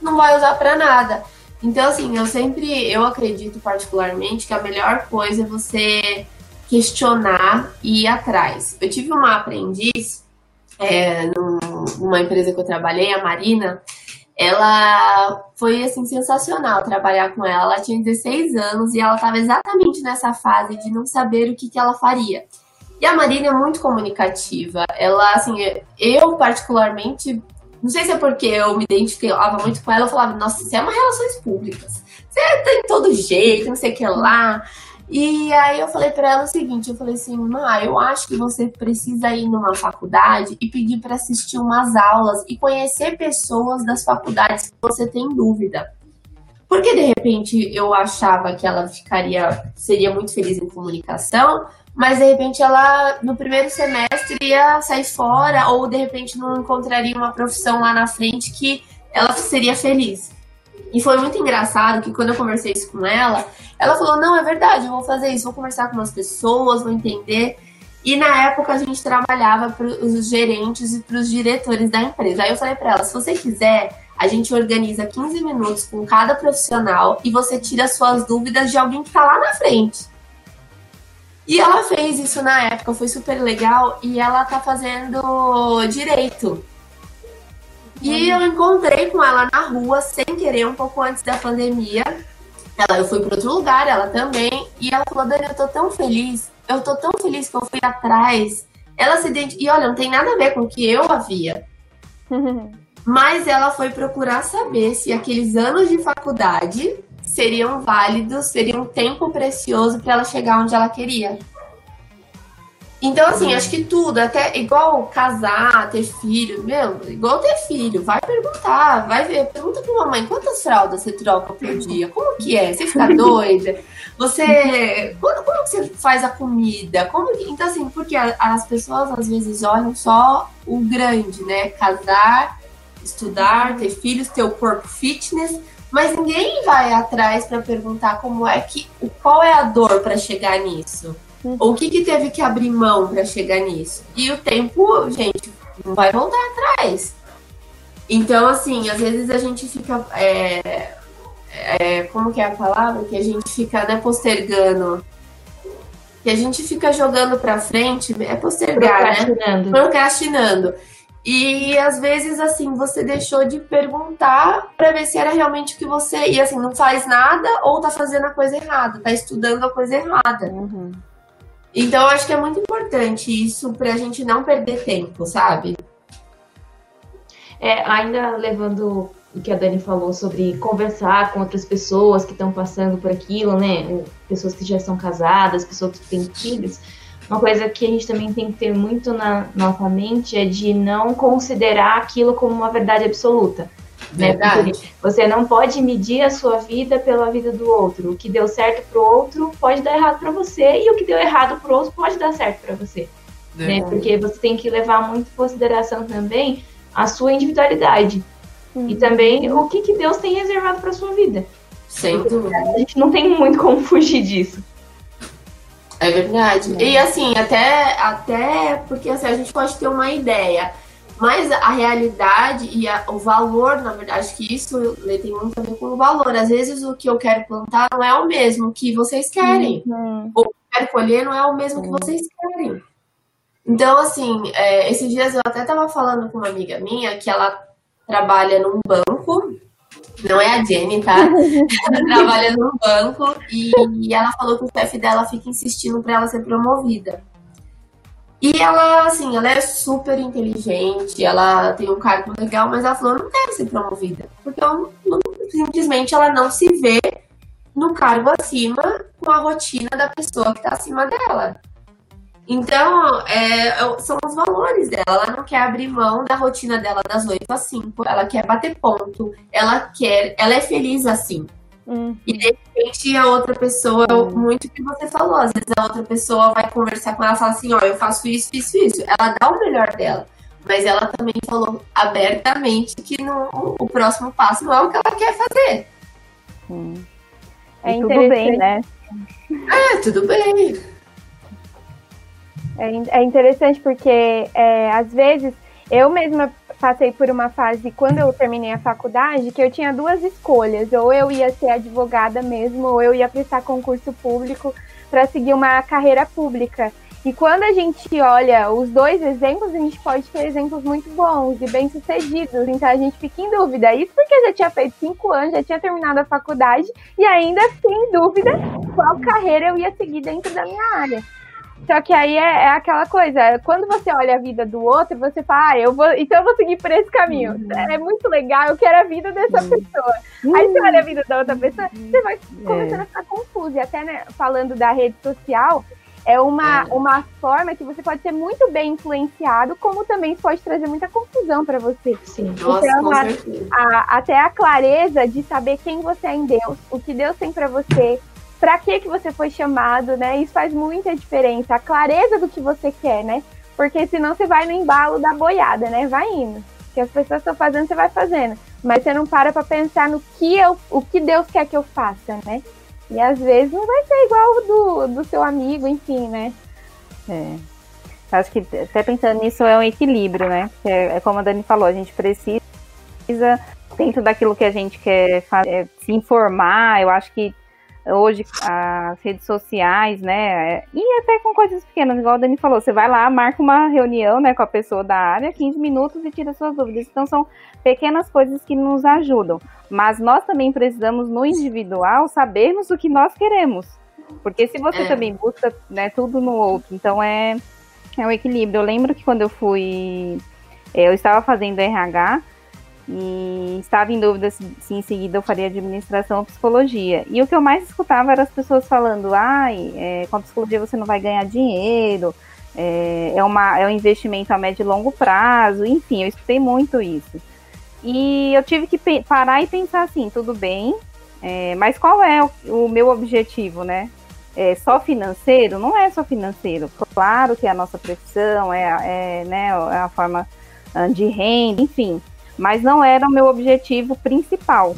não vai usar para nada. Então, assim, eu sempre, eu acredito particularmente que a melhor coisa é você questionar e ir atrás. Eu tive uma aprendiz é, numa empresa que eu trabalhei, a Marina, ela foi assim sensacional trabalhar com ela. Ela tinha 16 anos e ela estava exatamente nessa fase de não saber o que, que ela faria. E a Marina é muito comunicativa. Ela, assim, eu particularmente, não sei se é porque eu me identificava muito com ela, eu falava, nossa, você é uma relações públicas. Você tem todo jeito, não sei o que lá. E aí eu falei para ela o seguinte, eu falei assim, Ma, eu acho que você precisa ir numa faculdade e pedir para assistir umas aulas e conhecer pessoas das faculdades que você tem dúvida. Porque de repente eu achava que ela ficaria, seria muito feliz em comunicação, mas de repente ela no primeiro semestre ia sair fora ou de repente não encontraria uma profissão lá na frente que ela seria feliz. E foi muito engraçado que quando eu conversei isso com ela, ela falou: Não, é verdade, eu vou fazer isso, vou conversar com as pessoas, vou entender. E na época a gente trabalhava para os gerentes e para os diretores da empresa. Aí eu falei para ela: se você quiser, a gente organiza 15 minutos com cada profissional e você tira suas dúvidas de alguém que está lá na frente. E ela fez isso na época, foi super legal. E ela tá fazendo direito. E eu encontrei com ela na rua, sem querer, um pouco antes da pandemia. Ela, eu fui para outro lugar, ela também. E ela falou: Dani, eu tô tão feliz. Eu tô tão feliz que eu fui atrás. Ela se identificou. E olha, não tem nada a ver com o que eu havia. Mas ela foi procurar saber se aqueles anos de faculdade seriam válidos, seria um tempo precioso para ela chegar onde ela queria. Então, assim, acho que tudo, até igual casar, ter filho, meu, igual ter filho, vai perguntar, vai ver, pergunta pra mamãe quantas fraldas você troca por dia, como que é? Você fica doida? Você. Como, como que você faz a comida? Como que, então, assim, porque as pessoas às vezes olham só o grande, né? Casar, estudar, ter filhos, ter o corpo fitness, mas ninguém vai atrás para perguntar como é que. qual é a dor para chegar nisso. Uhum. O que, que teve que abrir mão para chegar nisso? E o tempo, gente, não vai voltar atrás. Então, assim, às vezes a gente fica. É, é, como que é a palavra? Que a gente fica né, postergando. Que a gente fica jogando para frente, é postergar, né? Procrastinando. né? Procrastinando. E às vezes, assim, você deixou de perguntar para ver se era realmente o que você. E assim, não faz nada ou tá fazendo a coisa errada, tá estudando a coisa errada. Uhum. Então, eu acho que é muito importante isso pra gente não perder tempo, sabe? É, ainda levando o que a Dani falou sobre conversar com outras pessoas que estão passando por aquilo, né? Pessoas que já são casadas, pessoas que têm filhos. Uma coisa que a gente também tem que ter muito na nossa mente é de não considerar aquilo como uma verdade absoluta. Né? você não pode medir a sua vida pela vida do outro. O que deu certo para o outro pode dar errado para você e o que deu errado para o outro pode dar certo para você. Né? Porque você tem que levar muito em consideração também a sua individualidade uhum. e também o que, que Deus tem reservado para sua vida. Sem dúvida. A gente não tem muito como fugir disso. É verdade. É. E assim, até, até porque assim, a gente pode ter uma ideia. Mas a realidade e a, o valor, na verdade, que isso tem muito a ver com o valor. Às vezes o que eu quero plantar não é o mesmo que vocês querem. Uhum. Ou o que eu quero colher não é o mesmo uhum. que vocês querem. Então, assim, é, esses dias eu até estava falando com uma amiga minha que ela trabalha num banco. Não é a Jenny, tá? ela trabalha num banco e, e ela falou que o chefe dela fica insistindo para ela ser promovida. E ela, assim, ela é super inteligente, ela tem um cargo legal, mas ela falou, não quero ser promovida. Porque eu, não, simplesmente ela não se vê no cargo acima com a rotina da pessoa que está acima dela. Então, é, é, são os valores dela. Ela não quer abrir mão da rotina dela das 8 às 5. Ela quer bater ponto. Ela quer. Ela é feliz assim. Uhum. E de repente a outra pessoa, uhum. muito que você falou, às vezes a outra pessoa vai conversar com ela e fala assim, ó, eu faço isso, isso, isso. Ela dá o melhor dela. Mas ela também falou abertamente que no, o próximo passo não é o que ela quer fazer. Hum. É tudo bem, né? É, tudo bem. É, é interessante porque, é, às vezes, eu mesma passei por uma fase, quando eu terminei a faculdade, que eu tinha duas escolhas. Ou eu ia ser advogada mesmo, ou eu ia prestar concurso público para seguir uma carreira pública. E quando a gente olha os dois exemplos, a gente pode ter exemplos muito bons e bem-sucedidos. Então a gente fica em dúvida. Isso porque eu já tinha feito cinco anos, já tinha terminado a faculdade e ainda fiquei em dúvida qual carreira eu ia seguir dentro da minha área. Só que aí é, é, aquela coisa, quando você olha a vida do outro, você fala, ah, eu vou, então eu vou seguir por esse caminho. Uhum. É muito legal, eu quero a vida dessa uhum. pessoa. Uhum. Aí você olha a vida da outra pessoa, você vai começando é. a ficar confuso. E até né, falando da rede social, é uma, é. uma forma que você pode ser muito bem influenciado, como também pode trazer muita confusão para você. Sim, nossa, então, a, a, até a clareza de saber quem você é em Deus, o que Deus tem para você, para que que você foi chamado, né? Isso faz muita diferença, a clareza do que você quer, né? Porque senão você vai no embalo da boiada, né? Vai indo. O que as pessoas estão fazendo, você vai fazendo. Mas você não para para pensar no que eu, o que Deus quer que eu faça, né? E às vezes não vai ser igual do, do seu amigo, enfim, né? É. Acho que até pensando nisso é um equilíbrio, né? É, é como a Dani falou, a gente precisa, dentro daquilo que a gente quer fazer, se informar. Eu acho que hoje as redes sociais, né? E até com coisas pequenas, igual a Dani falou, você vai lá, marca uma reunião né, com a pessoa da área, 15 minutos e tira suas dúvidas. Então são pequenas coisas que nos ajudam. Mas nós também precisamos, no individual, sabermos o que nós queremos. Porque se você é. também busca né, tudo no outro, então é, é um equilíbrio. Eu lembro que quando eu fui. Eu estava fazendo RH e estava em dúvida se, se, em seguida eu faria administração ou psicologia. E o que eu mais escutava eram as pessoas falando: ai, é, com a psicologia você não vai ganhar dinheiro, é, é, uma, é um investimento a médio e longo prazo, enfim, eu escutei muito isso. E eu tive que parar e pensar assim, tudo bem, é, mas qual é o, o, meu objetivo, né? É só financeiro? Não é só financeiro. Claro que é a nossa profissão, é, é, né, é a forma de renda, enfim. Mas não era o meu objetivo principal.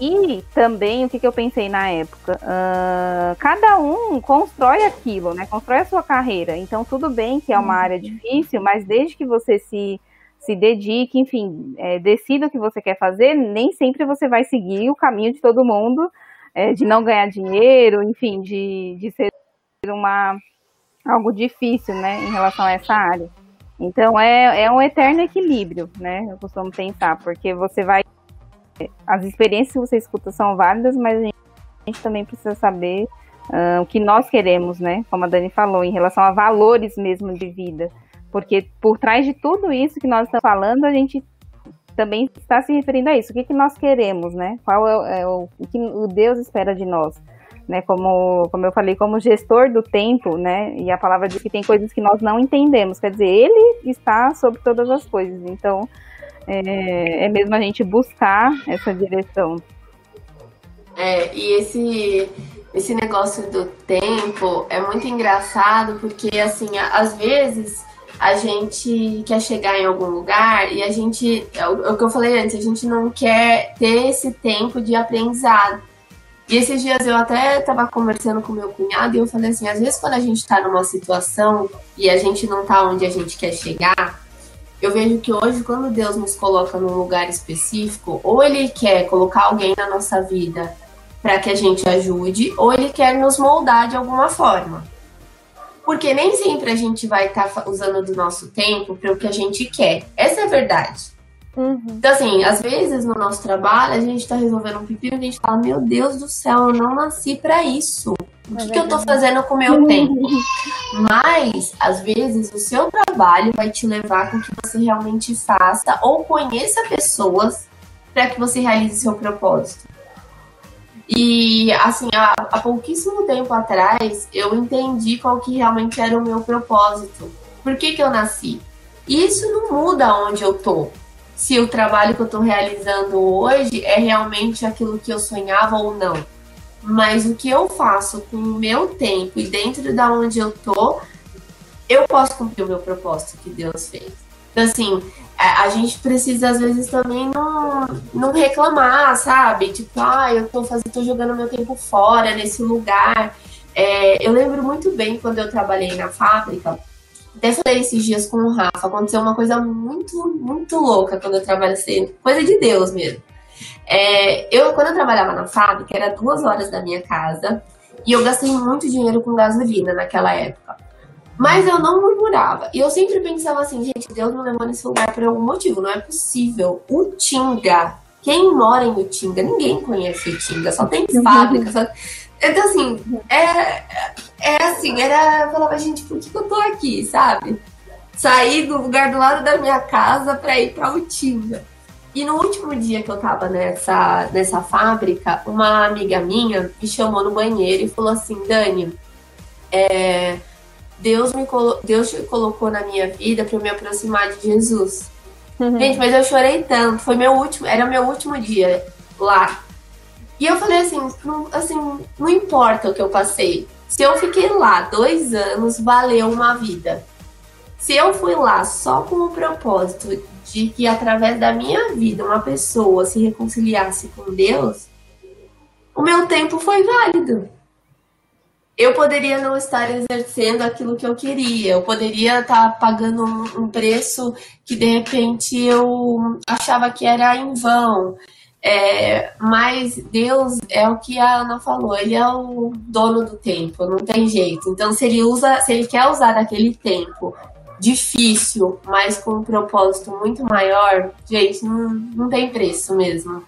E também, o que, que eu pensei na época? Uh, cada um constrói aquilo, né? Constrói a sua carreira. Então, tudo bem que é uma área difícil, mas desde que você se, se dedique, enfim, é, decida o que você quer fazer, nem sempre você vai seguir o caminho de todo mundo, é, de não ganhar dinheiro, enfim, de, de ser uma, algo difícil, né, em relação a essa área. Então, é, é um eterno equilíbrio, né? Eu costumo pensar, porque você vai as experiências que você escuta são válidas, mas a gente, a gente também precisa saber uh, o que nós queremos, né? Como a Dani falou, em relação a valores mesmo de vida. Porque por trás de tudo isso que nós estamos falando, a gente também está se referindo a isso. O que, que nós queremos, né? Qual é, é o, o, que o Deus espera de nós? Né, como, como eu falei, como gestor do tempo, né, e a palavra diz que tem coisas que nós não entendemos, quer dizer, ele está sobre todas as coisas, então é, é mesmo a gente buscar essa direção. É, e esse, esse negócio do tempo é muito engraçado, porque, assim, às vezes a gente quer chegar em algum lugar e a gente, é o, é o que eu falei antes, a gente não quer ter esse tempo de aprendizado. E esses dias eu até estava conversando com meu cunhado e eu falei assim, às vezes quando a gente está numa situação e a gente não está onde a gente quer chegar, eu vejo que hoje, quando Deus nos coloca num lugar específico, ou Ele quer colocar alguém na nossa vida para que a gente ajude, ou Ele quer nos moldar de alguma forma. Porque nem sempre a gente vai estar tá usando do nosso tempo para o que a gente quer. Essa é a verdade. Uhum. Então, assim, às vezes no nosso trabalho, a gente está resolvendo um pepino e a gente fala: Meu Deus do céu, eu não nasci para isso. O que, que eu tô fazendo com o meu tempo? Mas, às vezes, o seu trabalho vai te levar com que você realmente faça ou conheça pessoas para que você realize seu propósito. E, assim, há, há pouquíssimo tempo atrás, eu entendi qual que realmente era o meu propósito. Por que, que eu nasci? Isso não muda onde eu tô. Se o trabalho que eu tô realizando hoje é realmente aquilo que eu sonhava ou não mas o que eu faço com o meu tempo e dentro da onde eu tô, eu posso cumprir o meu propósito que Deus fez. Então, assim, a, a gente precisa, às vezes, também não, não reclamar, sabe? Tipo, ah, eu tô, fazendo, tô jogando meu tempo fora nesse lugar. É, eu lembro muito bem quando eu trabalhei na fábrica, até falei esses dias com o Rafa, aconteceu uma coisa muito, muito louca quando eu trabalhei, assim, coisa de Deus mesmo. É, eu, quando eu trabalhava na fábrica, era duas horas da minha casa e eu gastei muito dinheiro com gasolina naquela época. Mas eu não murmurava. E eu sempre pensava assim, gente, Deus me levou nesse lugar por algum motivo. Não é possível. O Tinga, quem mora em Utinga, ninguém conhece Utinga, só tem fábrica. Só... Então, assim, é, é assim, era. Eu falava, gente, por que, eu tô aqui, sabe? Sair do lugar do lado da minha casa pra ir pra Utinga. E no último dia que eu tava nessa, nessa fábrica, uma amiga minha me chamou no banheiro e falou assim: Dani, é, Deus, me Deus te colocou na minha vida para eu me aproximar de Jesus. Uhum. Gente, mas eu chorei tanto. Foi meu último, era meu último dia lá. E eu falei assim, não, assim, não importa o que eu passei. Se eu fiquei lá dois anos, valeu uma vida. Se eu fui lá só com o propósito de que através da minha vida uma pessoa se reconciliasse com Deus, o meu tempo foi válido. Eu poderia não estar exercendo aquilo que eu queria, eu poderia estar pagando um, um preço que de repente eu achava que era em vão. É, mas Deus é o que a Ana falou, ele é o dono do tempo, não tem jeito. Então, se ele usa, se ele quer usar aquele tempo difícil, mas com um propósito muito maior, gente, não, não tem preço mesmo.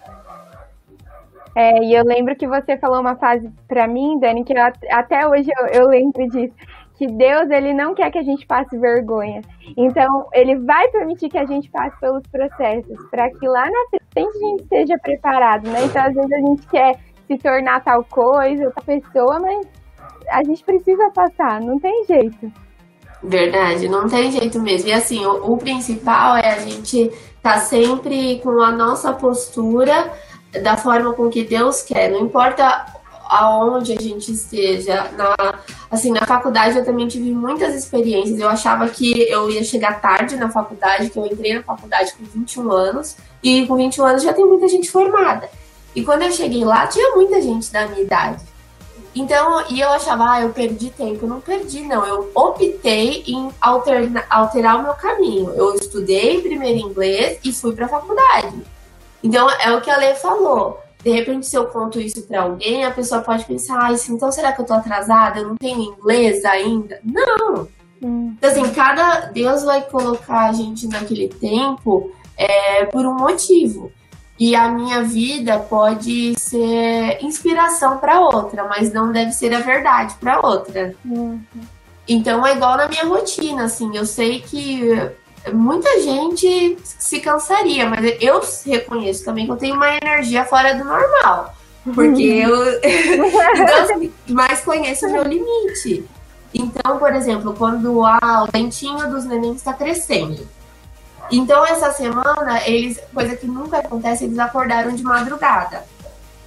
É, e eu lembro que você falou uma frase para mim, Dani, que eu, até hoje eu, eu lembro disso, que Deus ele não quer que a gente passe vergonha. Então, ele vai permitir que a gente passe pelos processos, para que lá na frente a gente esteja preparado, né? Então, às vezes a gente quer se tornar tal coisa, outra pessoa, mas a gente precisa passar, não tem jeito. Verdade, não tem jeito mesmo. E assim, o, o principal é a gente tá sempre com a nossa postura da forma com que Deus quer. Não importa aonde a gente esteja. Na, assim, na faculdade eu também tive muitas experiências. Eu achava que eu ia chegar tarde na faculdade, que eu entrei na faculdade com 21 anos, e com 21 anos já tem muita gente formada. E quando eu cheguei lá, tinha muita gente da minha idade. Então, e eu achava, ah, eu perdi tempo. Não perdi, não. Eu optei em alterna, alterar o meu caminho. Eu estudei primeiro inglês e fui para a faculdade. Então, é o que a Lê falou. De repente, se eu conto isso para alguém, a pessoa pode pensar, ah, então será que eu tô atrasada? Eu não tenho inglês ainda? Não! Hum. Então, assim, cada. Deus vai colocar a gente naquele tempo é, por um motivo. E a minha vida pode ser inspiração para outra, mas não deve ser a verdade para outra. Uhum. Então é igual na minha rotina, assim, eu sei que muita gente se cansaria, mas eu reconheço também que eu tenho uma energia fora do normal. Porque eu então, mais conheço o meu limite. Então, por exemplo, quando ah, o dentinho dos nenéns está crescendo, então, essa semana, eles, coisa que nunca acontece, eles acordaram de madrugada.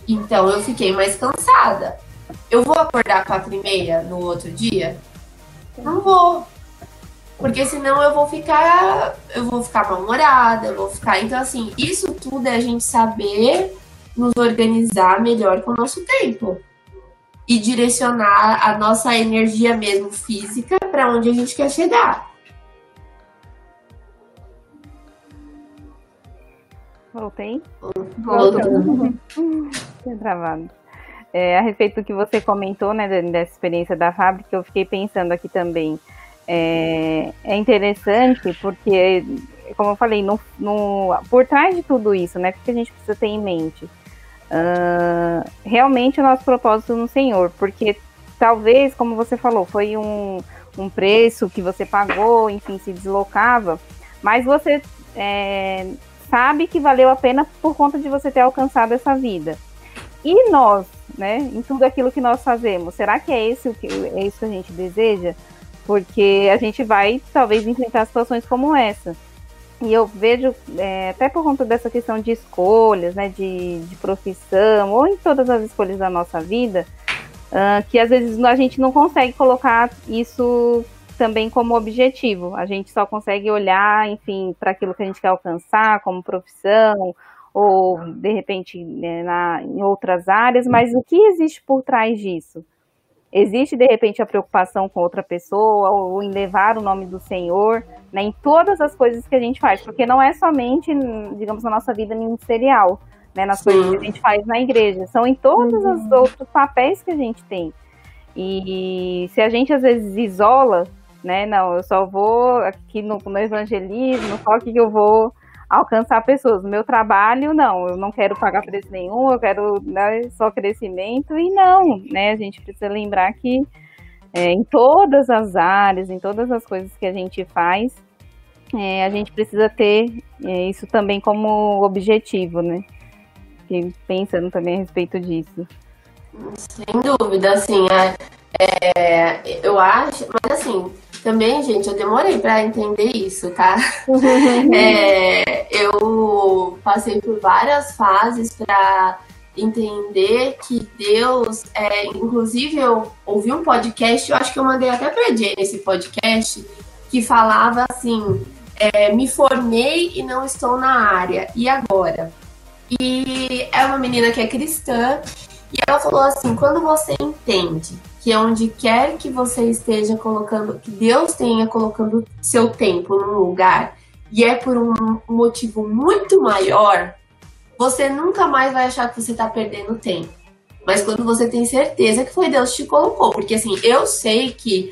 Então, eu fiquei mais cansada. Eu vou acordar quatro e meia no outro dia? Não vou. Porque senão eu vou ficar, eu vou ficar mal-humorada, eu vou ficar. Então, assim, isso tudo é a gente saber nos organizar melhor com o nosso tempo e direcionar a nossa energia mesmo física para onde a gente quer chegar. Voltei? Voltou. Tinha travado. É, a respeito do que você comentou, né, dessa experiência da fábrica, eu fiquei pensando aqui também. É, é interessante porque, como eu falei, no, no, por trás de tudo isso, né, o que a gente precisa ter em mente? Uh, realmente o nosso propósito no Senhor, porque talvez, como você falou, foi um, um preço que você pagou, enfim, se deslocava, mas você é, sabe que valeu a pena por conta de você ter alcançado essa vida. E nós, né, em tudo aquilo que nós fazemos, será que é, esse o que, é isso que a gente deseja? Porque a gente vai, talvez, enfrentar situações como essa. E eu vejo, é, até por conta dessa questão de escolhas, né, de, de profissão, ou em todas as escolhas da nossa vida, uh, que às vezes a gente não consegue colocar isso também como objetivo. A gente só consegue olhar, enfim, para aquilo que a gente quer alcançar como profissão ou de repente né, na, em outras áreas, mas o que existe por trás disso? Existe de repente a preocupação com outra pessoa ou em levar o nome do Senhor né, em todas as coisas que a gente faz, porque não é somente, digamos, na nossa vida ministerial, né, nas Sim. coisas que a gente faz na igreja, são em todos uhum. os outros papéis que a gente tem. E se a gente às vezes isola né? Não, eu só vou aqui no, no evangelismo, só que eu vou alcançar pessoas. Meu trabalho, não, eu não quero pagar preço nenhum, eu quero né, só crescimento, e não, né? A gente precisa lembrar que é, em todas as áreas, em todas as coisas que a gente faz, é, a gente precisa ter é, isso também como objetivo, né? E pensando também a respeito disso. Sem dúvida, assim, é, é eu acho, mas assim, também, gente, eu demorei para entender isso, tá? é, eu passei por várias fases para entender que Deus, é, inclusive eu ouvi um podcast, eu acho que eu mandei até pra Jane esse podcast, que falava assim, é, me formei e não estou na área, e agora? E é uma menina que é cristã, e ela falou assim, quando você entende que é onde quer que você esteja colocando, que Deus tenha colocando seu tempo num lugar e é por um motivo muito maior, você nunca mais vai achar que você está perdendo tempo. Mas quando você tem certeza que foi Deus que te colocou, porque assim, eu sei que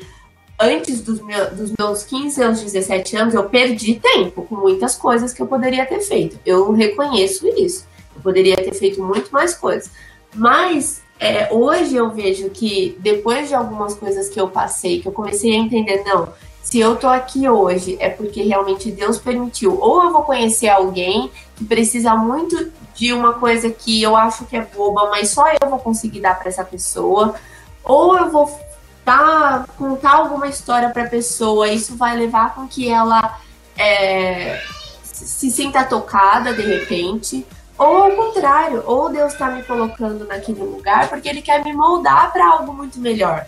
antes dos, dos meus 15 anos, 17 anos, eu perdi tempo com muitas coisas que eu poderia ter feito. Eu reconheço isso. Eu poderia ter feito muito mais coisas. Mas é, hoje eu vejo que depois de algumas coisas que eu passei, que eu comecei a entender, não, se eu tô aqui hoje é porque realmente Deus permitiu. Ou eu vou conhecer alguém que precisa muito de uma coisa que eu acho que é boba, mas só eu vou conseguir dar para essa pessoa. Ou eu vou dar, contar alguma história para a pessoa, isso vai levar com que ela é, se sinta tocada de repente, ou ao contrário, ou Deus está me colocando naquele lugar porque Ele quer me moldar para algo muito melhor.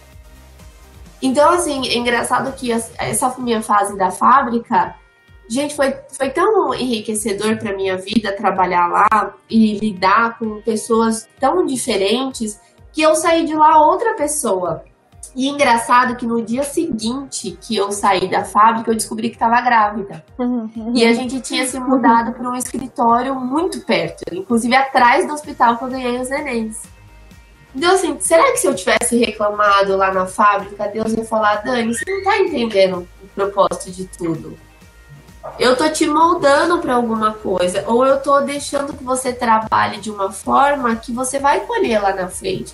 Então, assim, é engraçado que essa minha fase da fábrica, gente, foi, foi tão enriquecedor para minha vida trabalhar lá e lidar com pessoas tão diferentes que eu saí de lá outra pessoa. E engraçado que no dia seguinte que eu saí da fábrica, eu descobri que estava grávida. E a gente tinha se mudado para um escritório muito perto, inclusive atrás do hospital que eu ganhei os nenéns. Então, assim, será que se eu tivesse reclamado lá na fábrica, Deus ia falar, Dani, você não tá entendendo o propósito de tudo. Eu tô te moldando para alguma coisa, ou eu tô deixando que você trabalhe de uma forma que você vai colher lá na frente.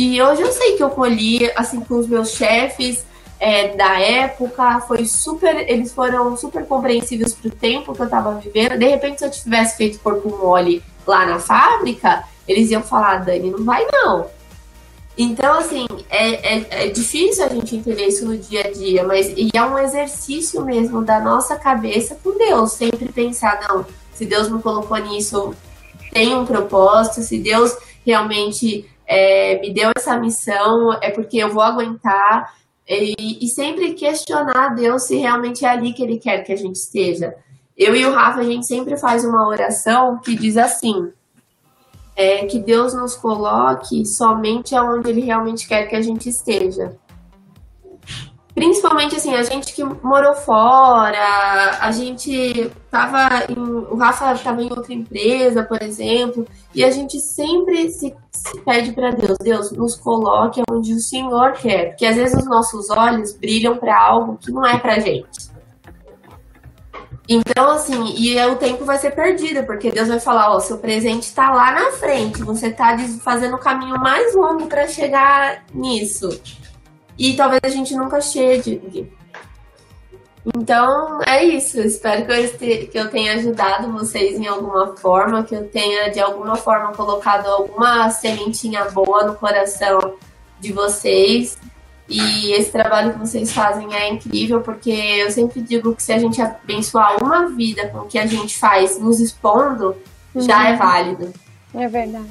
E hoje eu sei que eu colhi, assim, com os meus chefes é, da época, foi super, eles foram super compreensíveis pro tempo que eu tava vivendo. De repente, se eu tivesse feito corpo mole lá na fábrica, eles iam falar, Dani, não vai não. Então, assim, é, é, é, difícil a gente entender isso no dia a dia, mas e é um exercício mesmo da nossa cabeça com Deus. Sempre pensar, não, se Deus me colocou nisso, tem um propósito, se Deus realmente é, me deu essa missão, é porque eu vou aguentar. E, e sempre questionar Deus se realmente é ali que Ele quer que a gente esteja. Eu e o Rafa, a gente sempre faz uma oração que diz assim: é, que Deus nos coloque somente aonde Ele realmente quer que a gente esteja. Principalmente assim, a gente que morou fora, a gente tava em. O Rafa estava em outra empresa, por exemplo, e a gente sempre se, se pede para Deus, Deus, nos coloque onde o Senhor quer. Porque às vezes os nossos olhos brilham para algo que não é pra gente. Então, assim, e o tempo vai ser perdido, porque Deus vai falar, ó, seu presente está lá na frente, você está fazendo o caminho mais longo para chegar nisso. E talvez a gente nunca chegue. Então, é isso. Espero que eu, este, que eu tenha ajudado vocês em alguma forma, que eu tenha, de alguma forma, colocado alguma sementinha boa no coração de vocês. E esse trabalho que vocês fazem é incrível, porque eu sempre digo que se a gente abençoar uma vida com o que a gente faz nos expondo, uhum. já é uhum. válido. É verdade.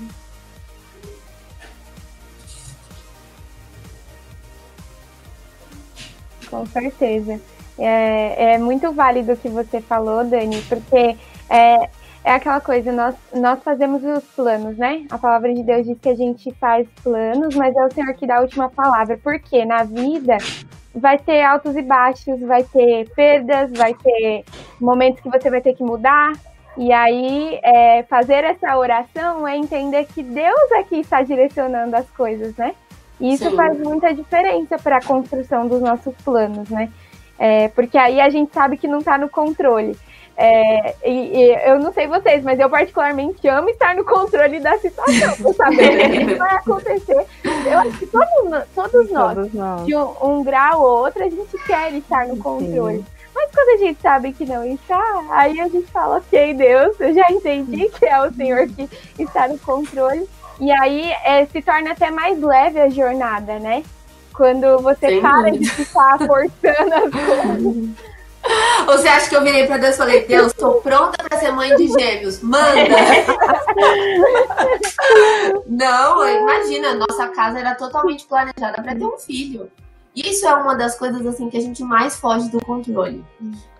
Com certeza. É, é muito válido o que você falou, Dani, porque é, é aquela coisa, nós, nós fazemos os planos, né? A palavra de Deus diz que a gente faz planos, mas é o Senhor que dá a última palavra. Porque na vida vai ter altos e baixos, vai ter perdas, vai ter momentos que você vai ter que mudar. E aí, é, fazer essa oração é entender que Deus é que está direcionando as coisas, né? E isso Sim. faz muita diferença para a construção dos nossos planos, né? É, porque aí a gente sabe que não está no controle. É, e, e, eu não sei vocês, mas eu particularmente amo estar no controle da situação, por saber o que vai acontecer. Eu acho que todo, todos nós, todos nós. de um, um, grau ou outro, a gente quer estar no controle. Sim. Mas quando a gente sabe que não está, aí a gente fala, ok, Deus, eu já entendi que é o Senhor que está no controle. E aí é, se torna até mais leve a jornada, né? Quando você Sim. para de ficar forçando as coisas. Você acha que eu virei pra Deus e falei, Deus, tô pronta pra ser mãe de gêmeos, manda! Não, imagina, nossa casa era totalmente planejada para ter um filho. Isso é uma das coisas assim que a gente mais foge do controle.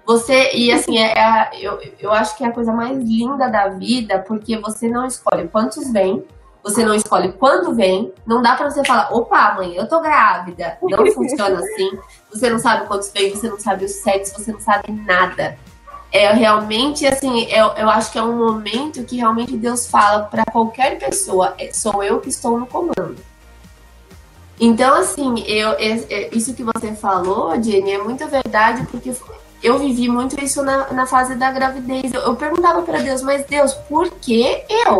Você, e assim, é, é, eu, eu acho que é a coisa mais linda da vida, porque você não escolhe quantos vêm, você não escolhe quando vem, não dá para você falar, opa, mãe, eu tô grávida. Não funciona assim. Você não sabe quantos vem, você não sabe o sexo, você não sabe nada. É realmente assim, eu, eu acho que é um momento que realmente Deus fala para qualquer pessoa, é, sou eu que estou no comando. Então, assim, eu, é, é, isso que você falou, Jenny, é muito verdade, porque eu vivi muito isso na, na fase da gravidez. Eu, eu perguntava para Deus, mas Deus, por que eu?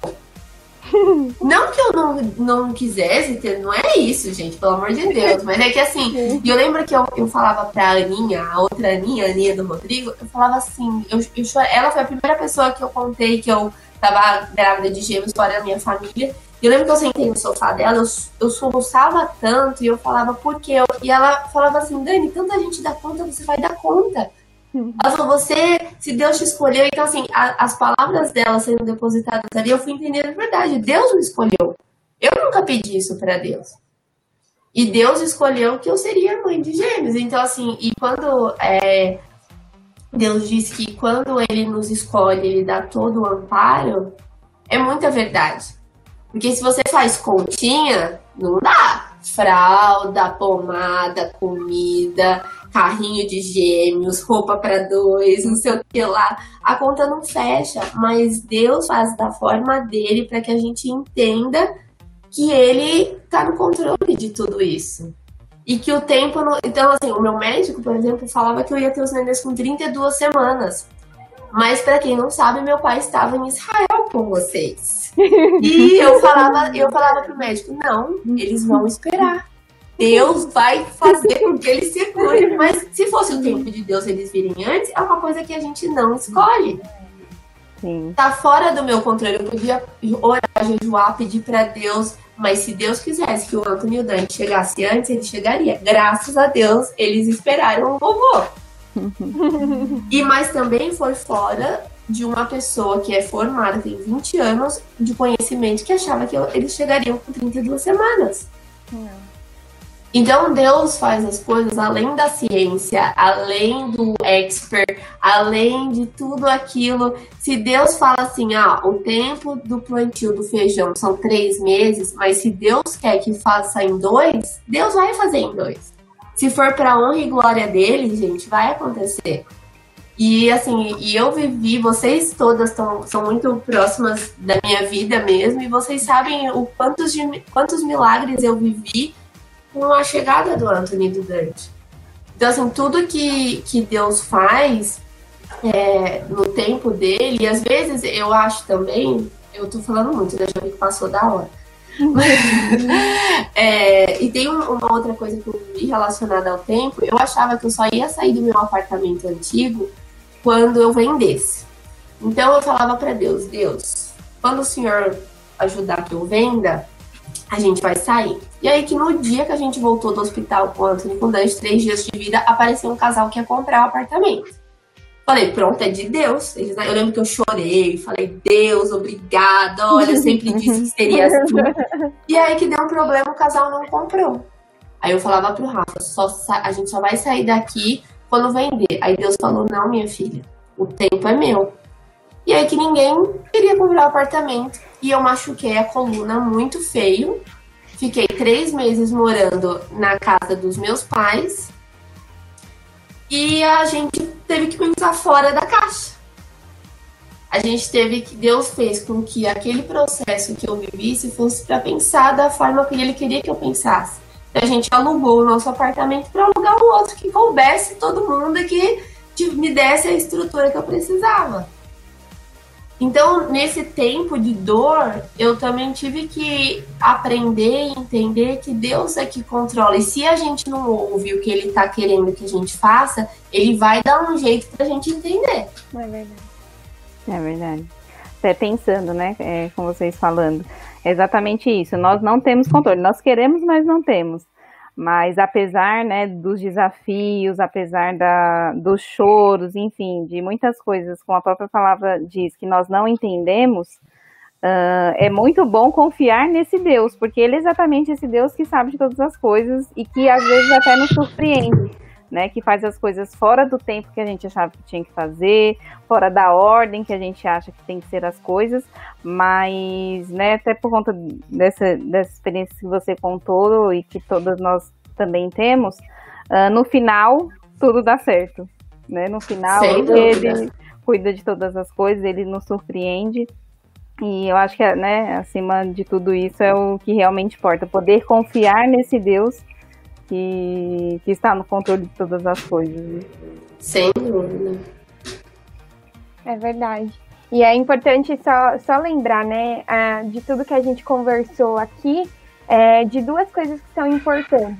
Não que eu não, não quisesse ter, não é isso, gente, pelo amor de Deus. Mas é que assim, e eu lembro que eu, eu falava pra Aninha, a outra Aninha, a Aninha do Rodrigo, eu falava assim, eu, eu, ela foi a primeira pessoa que eu contei que eu tava grávida de gêmeos fora da minha família. E eu lembro que eu sentei no sofá dela, eu, eu soluçava tanto e eu falava, por quê? E ela falava assim, Dani, tanta gente dá conta, você vai dar conta. Ela falou, você, se Deus te escolheu, então assim, a, as palavras dela sendo depositadas ali, eu fui entender a verdade. Deus me escolheu. Eu nunca pedi isso para Deus. E Deus escolheu que eu seria mãe de gêmeos. Então, assim, e quando é, Deus diz que quando Ele nos escolhe, Ele dá todo o amparo, é muita verdade. Porque se você faz continha, não dá. Fralda, pomada, comida, carrinho de gêmeos, roupa para dois, não sei o que lá. A conta não fecha, mas Deus faz da forma dele para que a gente entenda que ele tá no controle de tudo isso. E que o tempo. Não... Então, assim, o meu médico, por exemplo, falava que eu ia ter os nenês com 32 semanas. Mas, para quem não sabe, meu pai estava em Israel com vocês. E eu falava, eu falava pro médico: não, eles vão esperar. Deus vai fazer com que eles se curem. Mas se fosse o tempo de Deus eles virem antes, é uma coisa que a gente não escolhe. Sim. Tá fora do meu controle. Eu podia orar, jejuar, pedir para Deus, mas se Deus quisesse que o Antônio Dante chegasse antes, ele chegaria. Graças a Deus, eles esperaram o vovô. e mas também foi fora de uma pessoa que é formada, tem 20 anos de conhecimento, que achava que eles chegariam com 32 semanas. Não. Então Deus faz as coisas além da ciência, além do expert, além de tudo aquilo. Se Deus fala assim, ah, o tempo do plantio do feijão são três meses, mas se Deus quer que faça em dois, Deus vai fazer em dois. Se for para honra e glória dele, gente, vai acontecer. E assim, e eu vivi, vocês todas tão, são muito próximas da minha vida mesmo, e vocês sabem o quantos, de, quantos milagres eu vivi com a chegada do Anthony do Dante. Então, assim, tudo que, que Deus faz é, no tempo dele, e às vezes eu acho também, eu tô falando muito, né? Já vi que passou da hora. é, e tem uma outra coisa que eu vi relacionada ao tempo. Eu achava que eu só ia sair do meu apartamento antigo quando eu vendesse. Então eu falava para Deus: Deus, quando o Senhor ajudar que eu venda, a gente vai sair. E aí que no dia que a gente voltou do hospital com o Anthony com dois, três dias de vida, apareceu um casal que ia comprar o apartamento. Falei, pronto, é de Deus. Eu lembro que eu chorei, falei, Deus, obrigada, olha, eu sempre disse que seria assim. E aí que deu um problema, o casal não comprou. Aí eu falava pro Rafa, só, a gente só vai sair daqui quando vender. Aí Deus falou, não, minha filha, o tempo é meu. E aí que ninguém queria comprar o apartamento. E eu machuquei a coluna muito feio. Fiquei três meses morando na casa dos meus pais. E a gente teve que pensar fora da caixa. A gente teve que. Deus fez com que aquele processo que eu vivisse fosse para pensar da forma que ele queria que eu pensasse. a gente alugou o nosso apartamento para alugar um outro que coubesse todo mundo e que me desse a estrutura que eu precisava. Então, nesse tempo de dor, eu também tive que aprender e entender que Deus é que controla. E se a gente não ouve o que Ele está querendo que a gente faça, Ele vai dar um jeito para a gente entender. É verdade. É verdade. Até pensando, né, é, com vocês falando, é exatamente isso. Nós não temos controle. Nós queremos, mas não temos. Mas apesar né, dos desafios, apesar da, dos choros, enfim, de muitas coisas, como a própria palavra diz, que nós não entendemos, uh, é muito bom confiar nesse Deus, porque Ele é exatamente esse Deus que sabe de todas as coisas e que às vezes até nos surpreende né, que faz as coisas fora do tempo que a gente achava que tinha que fazer, fora da ordem que a gente acha que tem que ser as coisas, mas, né, até por conta dessa, dessa experiência que você contou e que todas nós também temos, uh, no final tudo dá certo, né, no final ele cuida de todas as coisas, ele nos surpreende, e eu acho que, né, acima de tudo isso é o que realmente importa, poder confiar nesse Deus que, que está no controle de todas as coisas. Sem dúvida. É verdade. E é importante só, só lembrar, né, de tudo que a gente conversou aqui, é, de duas coisas que são importantes.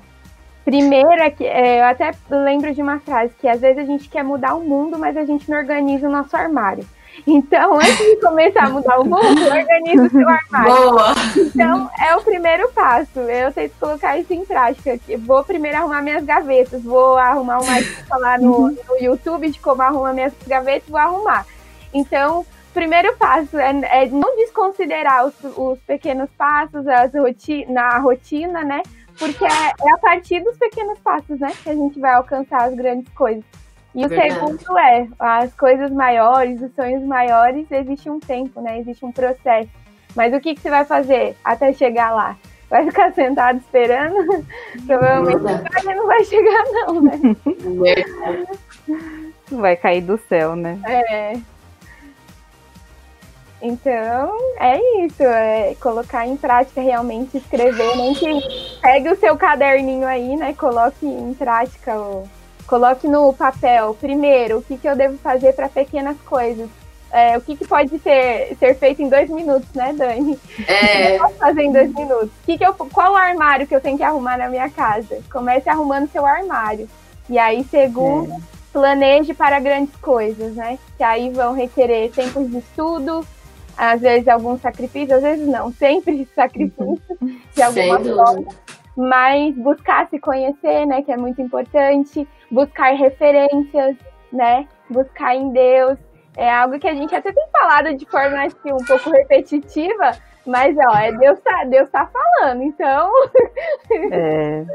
Primeiro é que é, eu até lembro de uma frase que às vezes a gente quer mudar o mundo, mas a gente não organiza o nosso armário. Então, antes de começar a mudar o mundo, organiza o seu armário. Boa! Então, é o primeiro passo. Eu tento colocar isso em prática. Vou primeiro arrumar minhas gavetas. Vou arrumar uma dica lá no, no YouTube de como arrumar minhas gavetas, vou arrumar. Então, primeiro passo é, é não desconsiderar os, os pequenos passos as roti na rotina, né? Porque é, é, a partir dos pequenos passos, né, que a gente vai alcançar as grandes coisas. E o Verdade. segundo é, as coisas maiores, os sonhos maiores, existe um tempo, né? Existe um processo. Mas o que, que você vai fazer até chegar lá? Vai ficar sentado esperando? Provavelmente você não vai chegar, não, né? Não vai cair do céu, né? É. Então, é isso, é colocar em prática realmente, escrever, nem que pegue o seu caderninho aí, né? Coloque em prática, coloque no papel, primeiro, o que, que eu devo fazer para pequenas coisas. É, o que, que pode ser, ser feito em dois minutos, né, Dani? É. Eu posso fazer em dois minutos. Que que eu, qual o armário que eu tenho que arrumar na minha casa? Comece arrumando seu armário. E aí, segundo, é. planeje para grandes coisas, né? Que aí vão requerer tempos de estudo, às vezes algum sacrifício, às vezes não, sempre sacrifício de alguma forma. Mas buscar se conhecer, né, que é muito importante, buscar referências, né, buscar em Deus, é algo que a gente até tem falado de forma assim, um pouco repetitiva, mas ó, é Deus tá, Deus tá falando, então. É.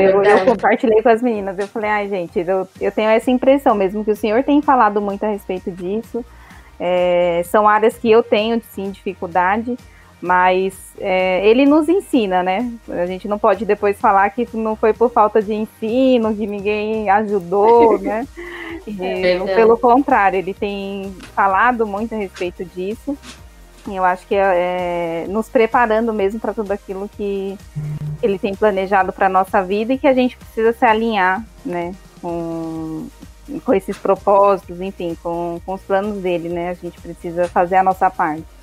Eu, eu, compartilhei com as meninas, eu falei, ai, gente, eu, eu tenho essa impressão mesmo que o senhor tem falado muito a respeito disso. É, são áreas que eu tenho, sim, dificuldade, mas é, ele nos ensina, né? A gente não pode depois falar que não foi por falta de ensino, que ninguém ajudou, né? E, pelo contrário, ele tem falado muito a respeito disso. E eu acho que é, é nos preparando mesmo para tudo aquilo que ele tem planejado para nossa vida e que a gente precisa se alinhar, né? Com, com esses propósitos, enfim, com, com os planos dele, né? A gente precisa fazer a nossa parte.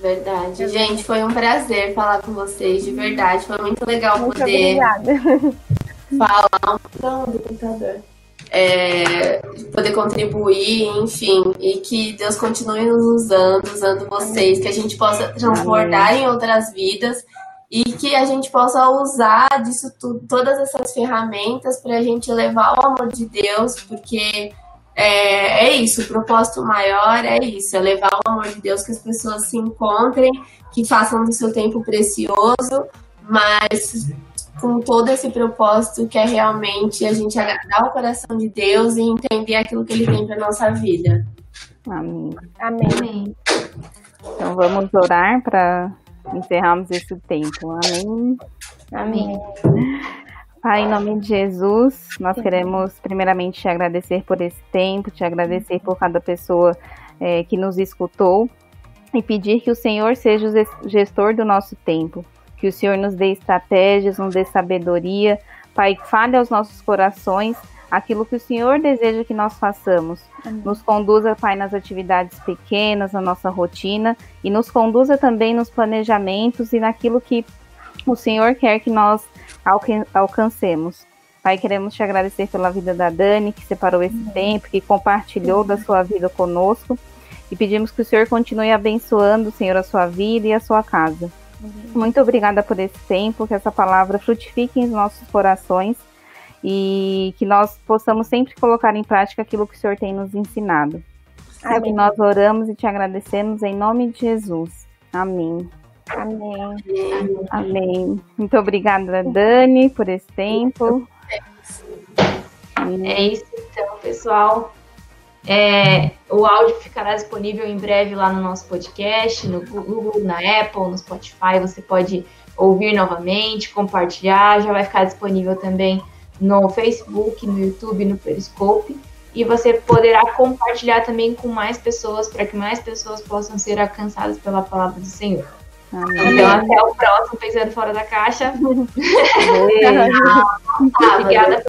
Verdade. Gente, foi um prazer falar com vocês, de verdade. Foi muito legal muito poder obrigada. falar um do computador. É, poder contribuir, enfim, e que Deus continue nos usando, usando vocês, que a gente possa transbordar em outras vidas e que a gente possa usar disso tudo, todas essas ferramentas para a gente levar o amor de Deus, porque é, é, isso, o propósito maior é isso, é levar o amor de Deus, que as pessoas se encontrem, que façam do seu tempo precioso, mas com todo esse propósito que é realmente a gente agradar o coração de Deus e entender aquilo que Ele tem para nossa vida. Amém. Amém. Então vamos orar para encerrarmos esse tempo. Amém. Amém. Pai, em nome de Jesus, nós queremos primeiramente te agradecer por esse tempo, te agradecer por cada pessoa é, que nos escutou e pedir que o Senhor seja o gestor do nosso tempo, que o Senhor nos dê estratégias, nos dê sabedoria, Pai, fale aos nossos corações aquilo que o Senhor deseja que nós façamos. Amém. Nos conduza, Pai, nas atividades pequenas, na nossa rotina e nos conduza também nos planejamentos e naquilo que o Senhor quer que nós alcancemos. Pai, queremos te agradecer pela vida da Dani, que separou esse Amém. tempo, que compartilhou da sua vida conosco. E pedimos que o Senhor continue abençoando, Senhor, a sua vida e a sua casa. Muito obrigada por esse tempo, que essa palavra frutifique em nossos corações e que nós possamos sempre colocar em prática aquilo que o Senhor tem nos ensinado. Amém. É que nós oramos e te agradecemos em nome de Jesus. Amém. Amém. Amém. Muito obrigada, Dani, por esse tempo. É isso, então, pessoal. É, o áudio ficará disponível em breve lá no nosso podcast, no Google, na Apple, no Spotify. Você pode ouvir novamente, compartilhar. Já vai ficar disponível também no Facebook, no YouTube, no Periscope. E você poderá compartilhar também com mais pessoas, para que mais pessoas possam ser alcançadas pela palavra do Senhor. Amém. Então, até o próximo Pensando Fora da Caixa. Obrigada